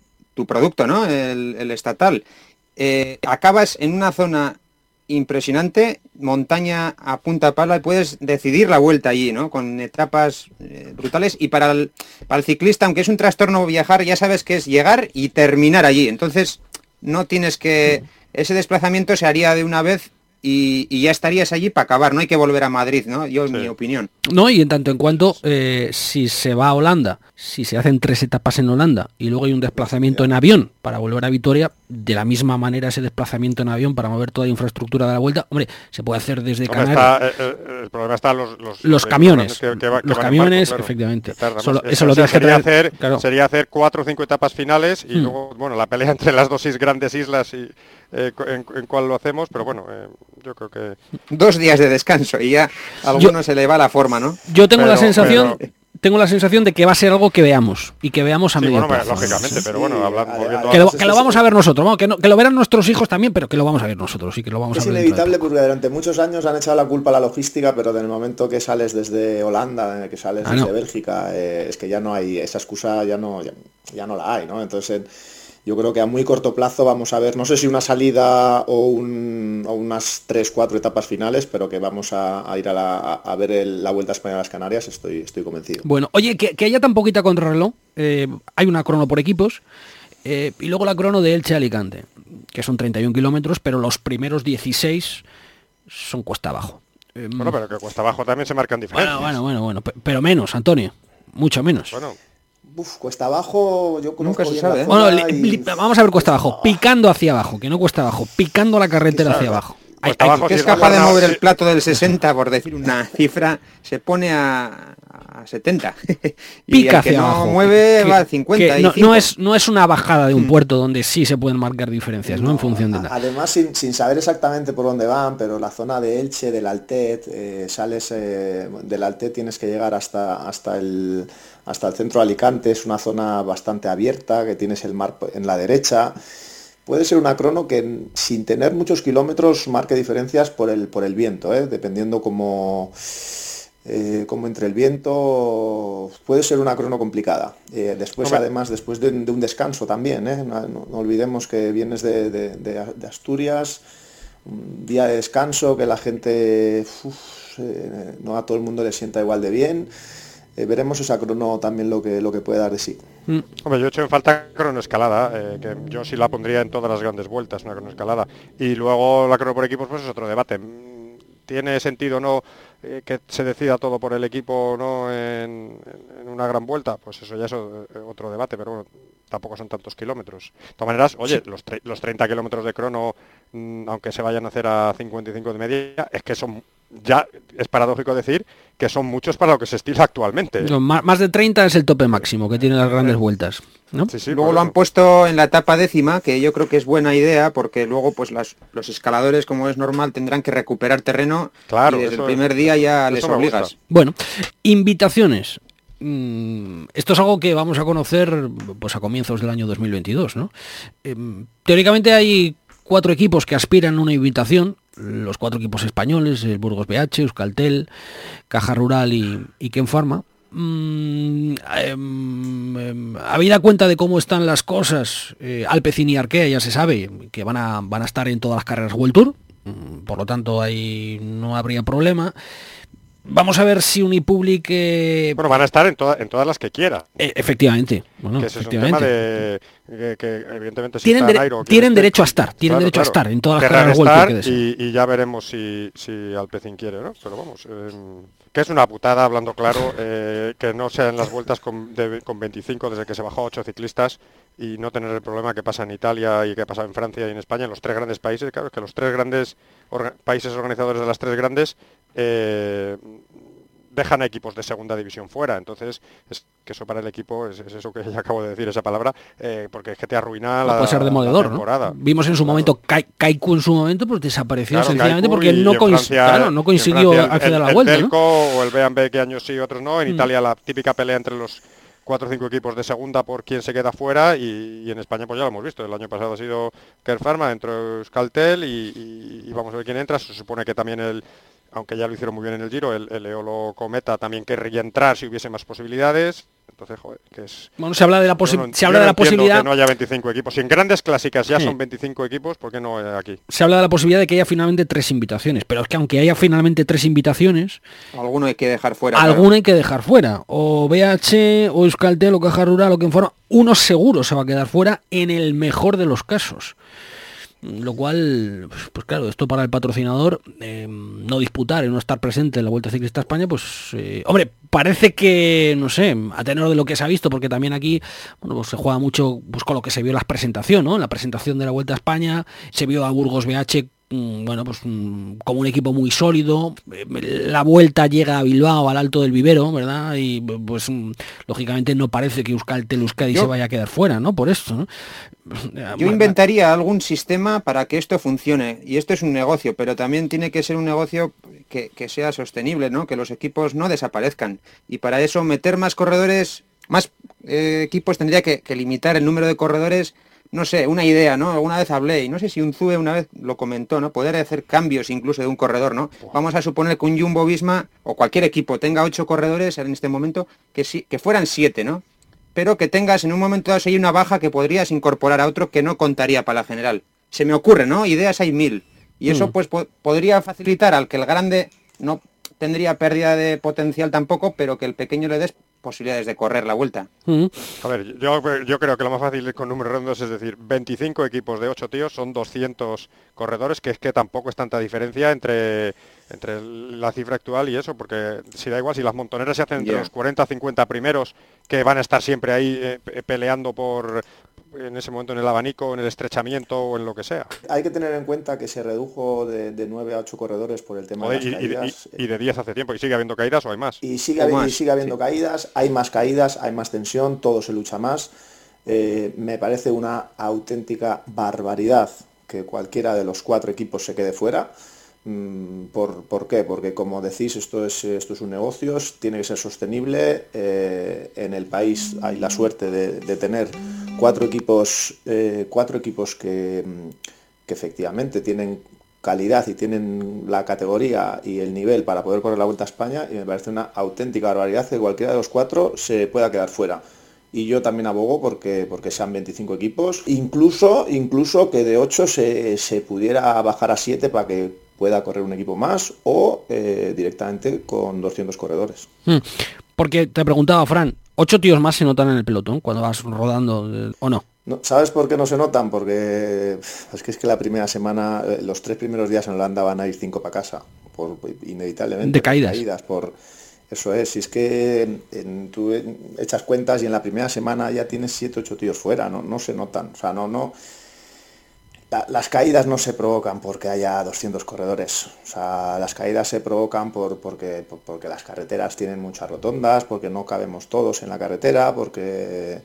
producto, ¿no? El, estatal, eh, acabas en una zona impresionante, montaña a punta pala, y puedes decidir la vuelta allí, ¿no? Con etapas eh, brutales. Y para el, para el ciclista, aunque es un trastorno viajar, ya sabes que es llegar y terminar allí. Entonces, no tienes que... Ese desplazamiento se haría de una vez y, ya estarías allí para acabar, no hay que volver a Madrid, ¿no? Yo, en mi opinión. No, y en tanto en cuanto, eh, si se va a Holanda, si se hacen tres etapas en Holanda y luego hay un desplazamiento en avión para volver a Vitoria, de la misma manera ese desplazamiento en avión para mover toda la infraestructura de la vuelta, hombre, se puede hacer desde Canarias. Eh, eh, el problema está los, los, camiones. los camiones, efectivamente. eso, lo sería, hacer, sería hacer cuatro o cinco etapas finales y hmm. luego, bueno, la pelea entre las dos grandes islas y en, cuál lo hacemos, pero bueno, yo creo que... Dos días de descanso y ya a algunos se le va la forma, ¿no? Yo tengo la sensación... Tengo la sensación de que va a ser algo que veamos y que veamos a sí, medio bueno, lógicamente, pero bueno, hablando, que, lo, que lo vamos a ver nosotros, que, que, lo verán nuestros hijos también, pero que lo vamos a ver nosotros, sí que lo vamos es a ver. Es inevitable porque durante muchos años han echado la culpa a la logística, pero en el momento que sales desde Holanda, que sales ah, desde Bélgica, eh, es que ya no hay esa excusa, ya no, ya, no la hay, ¿no? Entonces yo creo que a muy corto plazo vamos a ver, no sé si una salida o, unas 3, 4 etapas finales, pero que vamos a, ir a, ver la Vuelta a España a las Canarias, estoy, estoy convencido. Bueno, oye, que, haya tan poquita contrarreloj, eh, hay una crono por equipos, eh, y luego la crono de Elche Alicante, que son 31 kilómetros, pero los primeros 16 son cuesta abajo. Bueno, pero que cuesta abajo también se marcan diferencias. Bueno, bueno, bueno, bueno, pero menos, Antonio, mucho menos. Bueno, Uf, cuesta abajo, yo Nunca se sabe. ¿eh? Bueno, vamos a ver cuesta abajo, picando hacia abajo, que no cuesta abajo, picando la carretera hacia abajo. Abajo, que es capaz de mover el plato del 60, por decir una cifra, se pone a, a 70. y Pica el que hacia no abajo. mueve Que- va a 50. que no, no es, no es una bajada de un puerto donde sí se pueden marcar diferencias, ¿no? En función de nada. Además, sin, sin saber exactamente por dónde van, pero la zona de Elche, del Altet, eh, sales eh, del Altet, tienes que llegar hasta, hasta, el, hasta el centro de Alicante, es una zona bastante abierta, que tienes el mar en la derecha. Puede ser una crono que sin tener muchos kilómetros marque diferencias por el, por el viento, ¿eh? dependiendo cómo, eh, entre el viento, puede ser una crono complicada. Eh, después, Hombre. además, después de, de un descanso también, no, olvidemos que vienes de, de- de- de Asturias, un día de descanso, que la gente, uf, no a todo el mundo le sienta igual de bien. Eh, veremos esa crono también lo que, lo que puede dar de sí. Hombre, yo he hecho en falta cronoescalada, eh, que yo sí la pondría en todas las grandes vueltas, una cronoescalada. Y luego la crono por equipos, pues es otro debate. Mm, ¿Tiene sentido o no eh, que se decida todo por el equipo o no en, una gran vuelta? Pues eso ya es eh, otro debate, pero bueno, tampoco son tantos kilómetros. De todas maneras, oye, los, los 30 kilómetros de crono, mm, aunque se vayan a hacer a 55 de media, es que son, ya es paradójico decir que son muchos para lo que se estila actualmente. No, Más de 30 es el tope máximo que tienen las grandes vueltas. ¿no? Sí, sí, Luego lo han puesto en la etapa décima, que yo creo que es buena idea, porque luego pues las- los escaladores, como es normal, tendrán que recuperar terreno Claro, y desde el primer día ya les obligas. Bueno, invitaciones. Mm, Esto es algo que vamos a conocer pues a comienzos del año 2022, ¿no? Em, teóricamente hay cuatro equipos que aspiran a una invitación, los cuatro equipos españoles, el Burgos BH, Euskaltel, Caja Rural y, y Ken Pharma. Mm, em, em, habida cuenta de cómo están las cosas, eh, Alpecin y Arkea ya se sabe que van a, van a estar en todas las carreras World Tour, mm, por lo tanto ahí no habría problema. Vamos a ver si Unipublic... eh, Bueno, van a estar en, toda- en todas las que quiera. eh, efectivamente, bueno, que ese es un tema de que, que, evidentemente si Tienen, derecho a estar, tienen claro, derecho a estar en todas las carreras World y, y ya veremos si, si Alpecin quiere, ¿no? Pero vamos, eh, que es una putada, hablando claro, eh, que no sean las vueltas con, de- con 25 desde que se bajó a 8 ciclistas y no tener el problema que pasa en Italia y que pasa en Francia y en España, en los tres grandes países, claro, es que los tres grandes orga- países organizadores de las tres grandes eh, dejan a equipos de segunda división fuera. Entonces, es que eso para el equipo es, es eso que ya acabo de decir, esa palabra, eh, porque es que te arruina No la, puede ser la demoledor, ¿no? temporada. Vimos en su Claro. momento Kai- Kaiku en su momento pues desapareció Claro, sencillamente Kaiku porque no, Francia- claro, no consiguió acceder a la el, vuelta. El ¿no? Telco o el B&B que años sí y otros no. En Mm. Italia la típica pelea entre los cuatro o cinco equipos de segunda por quién se queda fuera y, en España pues ya lo hemos visto. El año pasado ha sido Kerr Pharma, entró Euskaltel y, y- y vamos a ver quién entra. Se supone que también el aunque ya lo hicieron muy bien en el Giro, el, el Eolo Cometa también querría entrar si hubiese más posibilidades. Entonces, joder, que es... Bueno, se habla de la, posi- no- se habla de la posibilidad que no haya 25 equipos. Si en grandes clásicas ya Sí. son 25 equipos, ¿por qué no eh, aquí? se habla de la posibilidad de que haya finalmente tres invitaciones, pero es que aunque haya finalmente tres invitaciones, Alguno hay que dejar fuera. claro. alguna hay que dejar fuera. O BH, o Euskaltel, o Caja Rural, o quien fuera, uno seguro se va a quedar fuera en el mejor de los casos. Lo cual, pues, claro, esto para el patrocinador, eh, no disputar y no estar presente en la Vuelta Ciclista a España, pues, eh, hombre, parece que, no sé, a tenor de lo que se ha visto, porque también aquí, bueno, pues se juega mucho pues, con lo que se vio en la presentación, ¿no? En la presentación de la Vuelta a España, se vio a Burgos BH bueno, pues mm, como un equipo muy sólido. eh, La vuelta llega a Bilbao, al Alto del Vivero, ¿verdad? Y pues mm, lógicamente no parece que Euskaltel Euskadi Yo- se vaya a quedar fuera, ¿no? Por esto, ¿no? Yo inventaría algún sistema para que esto funcione. Y esto es un negocio, pero también tiene que ser un negocio que, que sea sostenible, ¿no? Que los equipos no desaparezcan. Y para eso meter más corredores, más eh, equipos tendría que, que limitar el número de corredores. No sé, una idea, ¿no? Alguna vez hablé, y no sé si un Zue una vez lo comentó, ¿no? Poder hacer cambios incluso de un corredor, ¿no? Vamos a suponer que un Jumbo Visma o cualquier equipo tenga ocho corredores en este momento, que, que fueran siete, ¿no? pero que tengas en un momento dado si hay una baja que podrías incorporar a otro que no contaría para la general. Se me ocurre, ¿no? Ideas hay mil. Y eso Mm. pues po- podría facilitar al que el grande no tendría pérdida de potencial tampoco, pero que el pequeño le des posibilidades de correr la vuelta. Mm. A ver, yo, yo creo que lo más fácil con números redondos es decir, 25 equipos de 8 tíos son 200 corredores, que es que tampoco es tanta diferencia entre, entre la cifra actual y eso, porque si da igual, si las montoneras se hacen entre los 40 50 primeros, que van a estar siempre ahí eh, pe- peleando por en ese momento en el abanico, en el estrechamiento o en lo que sea. Hay que tener en cuenta que se redujo de, de 9 a 8 corredores por el tema de las y, caídas. Y, y, de 10 hace tiempo, y sigue habiendo caídas o hay más. Y sigue, más, y sigue habiendo sí. caídas, hay más caídas, hay más tensión, todo se lucha más. Eh, me parece una auténtica barbaridad que cualquiera de los cuatro equipos se quede fuera. ¿Por, ¿Por, qué? Porque como decís, esto es, esto es un negocio, tiene que ser sostenible. Eh, en el país hay la suerte de, de tener cuatro equipos, eh, cuatro equipos que, que, efectivamente tienen calidad y tienen la categoría y el nivel para poder correr la Vuelta a España y me parece una auténtica barbaridad que cualquiera de los cuatro se pueda quedar fuera. Y yo también abogo porque, porque sean 25 equipos, incluso, incluso que de 8 se, se pudiera bajar a 7 para que pueda correr un equipo más o eh, directamente con 200 corredores. Hmm. Porque te preguntaba, Fran, ¿ocho tíos más se notan en el pelotón cuando vas rodando eh, o no? no? ¿Sabes por qué no se notan? Porque es que es que la primera semana, eh, los tres primeros días en Holanda van a ir cinco para casa, por, inevitablemente. De caídas. caídas por, eso es, si es que en, tú echas cuentas y en la primera semana ya tienes 7, 8 tíos fuera, no, no se notan, o sea, no, no, la, las caídas no se provocan porque haya 200 corredores, o sea, las caídas se provocan por, porque, por, porque las carreteras tienen muchas rotondas, porque no cabemos todos en la carretera, porque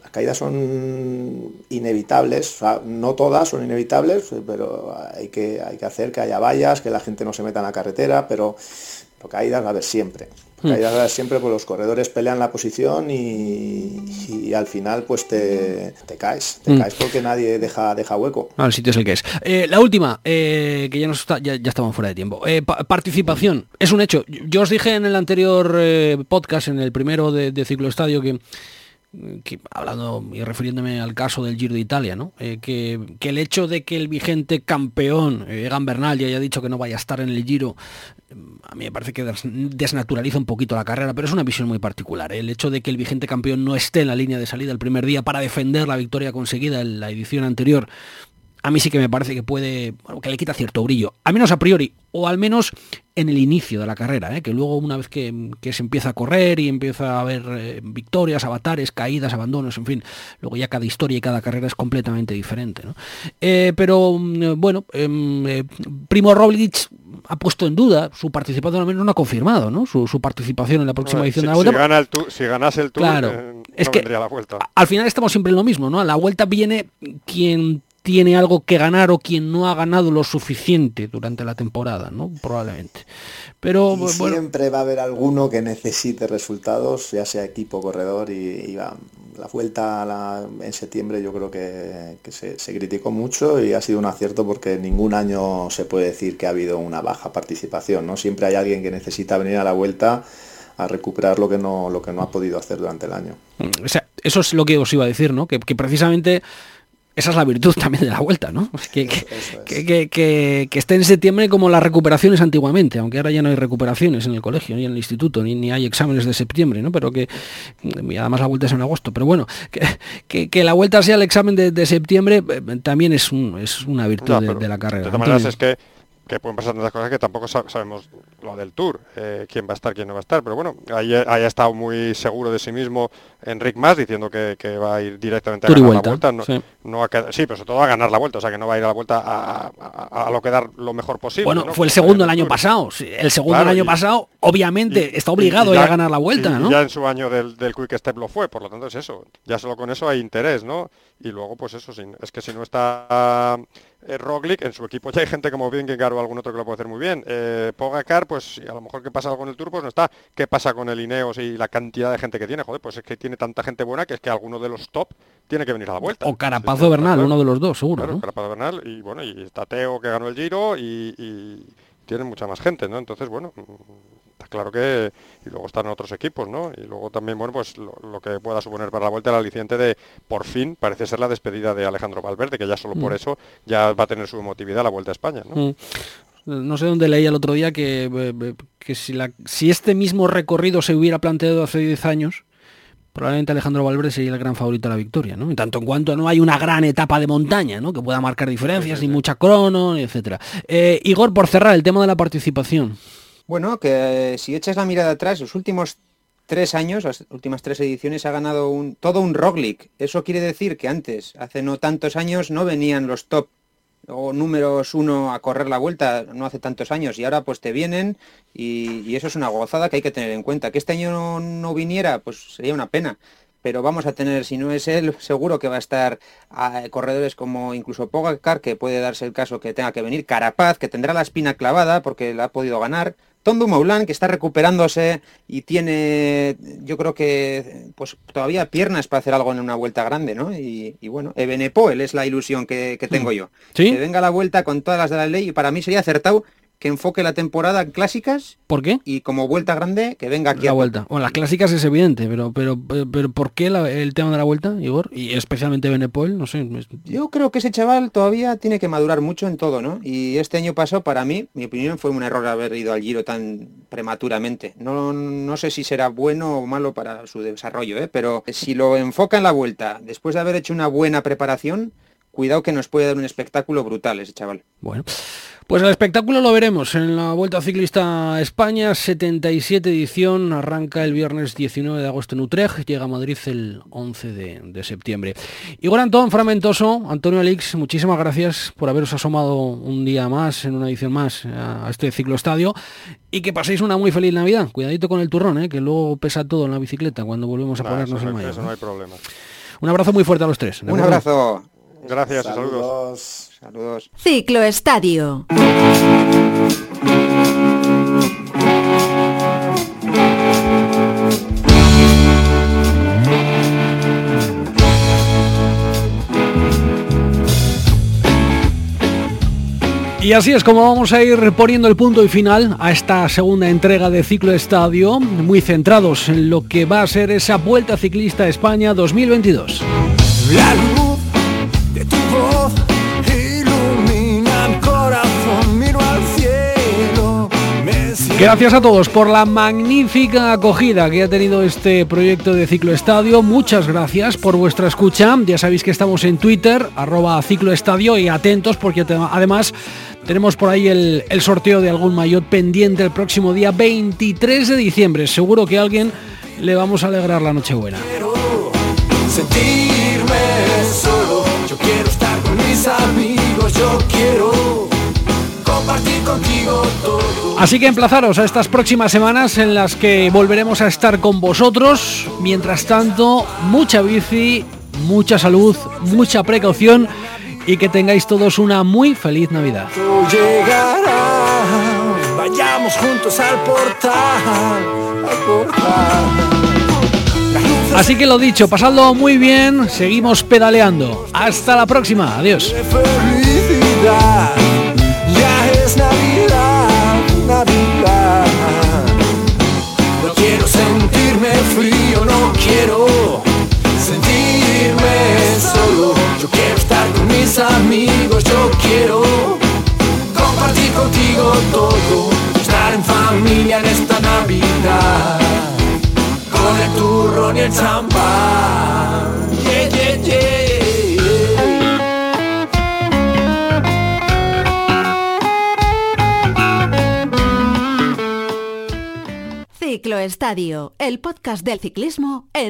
las caídas son inevitables, no todas son inevitables, pero hay que, hay que hacer que haya vallas, que la gente no se meta en la carretera, pero, caídas va a haber siempre. Va a haber siempre, pues los corredores pelean la posición y, y al final pues te, te caes, te mm. caes porque nadie deja, deja hueco. No, el sitio es el que es. Eh, la última, eh, que ya, nos está, ya, ya, estamos fuera de tiempo. Eh, pa participación, es un hecho. Yo os dije en el anterior podcast, en el primero de, de Ciclo Estadio, que hablando y refiriéndome al caso del Giro de Italia, ¿no? Eh, que, que, el hecho de que el vigente campeón, eh, Egan Bernal, ya haya dicho que no vaya a estar en el Giro, a mí me parece que desnaturaliza un poquito la carrera, pero es una visión muy particular. ¿eh? El hecho de que el vigente campeón no esté en la línea de salida el primer día para defender la victoria conseguida en la edición anterior, a mí sí que me parece que puede, bueno, que le quita cierto brillo, al menos a priori, o al menos en el inicio de la carrera, ¿eh? que luego una vez que, que, se empieza a correr y empieza a haber eh, victorias, avatares, caídas, abandonos, en fin, luego ya cada historia y cada carrera es completamente diferente. ¿no? Eh, pero bueno, em, Primo Roglic ha puesto en duda su participación, al menos no ha confirmado ¿no? Su, su, participación en la próxima edición si, de la Vuelta. Si, gana el si el Tour, claro, no es que la vuelta. al final estamos siempre en lo mismo, ¿no? A la Vuelta viene quien tiene algo que ganar o quien no ha ganado lo suficiente durante la temporada, ¿no? Probablemente. Pero y bueno, siempre va a haber alguno que necesite resultados, ya sea equipo, corredor y, y va. La vuelta la, en septiembre yo creo que, que se, se, criticó mucho y ha sido un acierto porque ningún año se puede decir que ha habido una baja participación, ¿no? Siempre hay alguien que necesita venir a la vuelta a recuperar lo que no lo que no ha podido hacer durante el año. O sea, eso es lo que os iba a decir, ¿no? Que, que precisamente esa es la virtud también de la vuelta, ¿no? Que, que, que, que, que, esté en septiembre como las recuperaciones antiguamente, aunque ahora ya no hay recuperaciones en el colegio, ni en el instituto, ni, ni hay exámenes de septiembre, ¿no? Pero que, y además la vuelta es en agosto, pero bueno, que, que, la vuelta sea el examen de, de septiembre eh, también es, un, es una virtud no, de, de, la carrera. De todas maneras es que que pueden pasar tantas cosas que tampoco sabemos lo del Tour, eh, quién va a estar, quién no va a estar, pero bueno, ahí, ahí ha estado muy seguro de sí mismo Enric Mas diciendo que, que, va a ir directamente a Tour ganar vuelta, la vuelta, no, sí. no a quedar, sí, pero sobre todo a ganar la vuelta, o sea que no va a ir a la vuelta a, a, a lo que dar lo mejor posible. Bueno, ¿no? fue el segundo el año pasado, el segundo claro, el año y, pasado, obviamente y, está obligado ya, a ganar la vuelta, ¿no? Ya en su año del, del Quick Step lo fue, por lo tanto es eso, ya solo con eso hay interés, ¿no? Y luego pues eso, es que si no está eh, Roglic, en su equipo ya hay gente como Vingegaard o algún otro que lo puede hacer muy bien. Eh, Pogacar, pues a lo mejor que pasa algo en el Tour, pues no está. ¿Qué pasa con el Ineos y la cantidad de gente que tiene? Joder, pues es que tiene tanta gente buena que es que alguno de los top tiene que venir a la vuelta. O Carapazo sí, Bernal, uno de los dos, seguro. Claro, ¿no? Carapazo Bernal y bueno, y está Teo que ganó el Giro y, y tienen mucha más gente, ¿no? Entonces, bueno, claro que y luego están otros equipos, ¿no? Y luego también, bueno, pues lo, lo, que pueda suponer para la vuelta el aliciente de por fin parece ser la despedida de Alejandro Valverde, que ya solo mm. por eso ya va a tener su emotividad la vuelta a España, ¿no? Mm no sé dónde leía el otro día que, que si, la, si, este mismo recorrido se hubiera planteado hace 10 años, probablemente Alejandro Valverde sería el gran favorito a la victoria, ¿no? En tanto en cuanto no hay una gran etapa de montaña, ¿no? Que pueda marcar diferencias, sí, sí, ni mucha crono, etcétera. Eh, Igor, por cerrar el tema de la participación. Bueno, que si echas la mirada atrás, los últimos tres años, las últimas tres ediciones, ha ganado un, todo un Roglic. Eso quiere decir que antes, hace no tantos años, no venían los top o números uno a correr la vuelta no hace tantos años y ahora pues te vienen y, eso es una gozada que hay que tener en cuenta. Que este año no, viniera pues sería una pena, pero vamos a tener, si no es él, seguro que va a estar a corredores como incluso Pogacar, que puede darse el caso que tenga que venir, Carapaz, que tendrá la espina clavada porque la ha podido ganar, Tondo Moulin, que está recuperándose y tiene, yo creo que, pues todavía piernas para hacer algo en una vuelta grande, ¿no? Y, bueno, Ebenepoel es la ilusión que, tengo mm. yo. Que venga la vuelta con todas las de la ley y para mí sería acertado que enfoque la temporada en clásicas. ¿Por qué? Y como vuelta grande, que venga aquí. La vuelta. Bueno, las clásicas es evidente, pero pero pero, ¿por qué el tema de la vuelta, Igor? Y especialmente Benepol, no sé. Yo creo que ese chaval todavía tiene que madurar mucho en todo, ¿no? Y este año pasó, para mí, mi opinión, fue un error haber ido al Giro tan prematuramente. No, no sé si será bueno o malo para su desarrollo, ¿eh? Pero si lo enfoca en la vuelta, después de haber hecho una buena preparación, cuidado que nos puede dar un espectáculo brutal ese chaval. Bueno. Pues el espectáculo lo veremos en la Vuelta Ciclista España, 77 edición, arranca el viernes 19 de agosto en Utrecht, llega a Madrid el 11 de, septiembre. Igor Antón Framentoso, Antonio Alix, muchísimas gracias por haberos asomado un día más, en una edición más, a este cicloestadio y que paséis una muy feliz Navidad. Cuidadito con el turrón, ¿eh? que luego pesa todo en la bicicleta cuando volvemos a ponernos en mayo. Eso no hay problema. Un abrazo muy fuerte a los tres. Un abrazo. Gracias, saludos. Saludos. Ciclo Estadio. Y así es como vamos a ir poniendo el punto y final a esta segunda entrega de Ciclo Estadio, muy centrados en lo que va a ser esa Vuelta Ciclista España 2022. Gracias a todos por la magnífica acogida que ha tenido este proyecto de Ciclo Estadio. Muchas gracias por vuestra escucha. Ya sabéis que estamos en Twitter, arroba Ciclo Estadio y atentos porque además tenemos por ahí el, el sorteo de algún maillot pendiente el próximo día 23 de diciembre. Seguro que a alguien le vamos a alegrar la Nochebuena. Sentirme mis amigos, yo quiero compartir contigo todo. Así que emplazaros a estas próximas semanas en las que volveremos a estar con vosotros. Mientras tanto, mucha bici, mucha salud, mucha precaución y que tengáis todos una muy feliz Navidad. vayamos juntos al portal, Así que lo dicho, pasadlo muy bien, seguimos pedaleando. Hasta la próxima, adiós. No quiero sentirme frío, no quiero sentirme solo. Yo quiero estar con mis amigos, yo quiero compartir contigo todo. Estar en familia en esta Navidad. Con el champán. Ciclo Estadio, el podcast del ciclismo en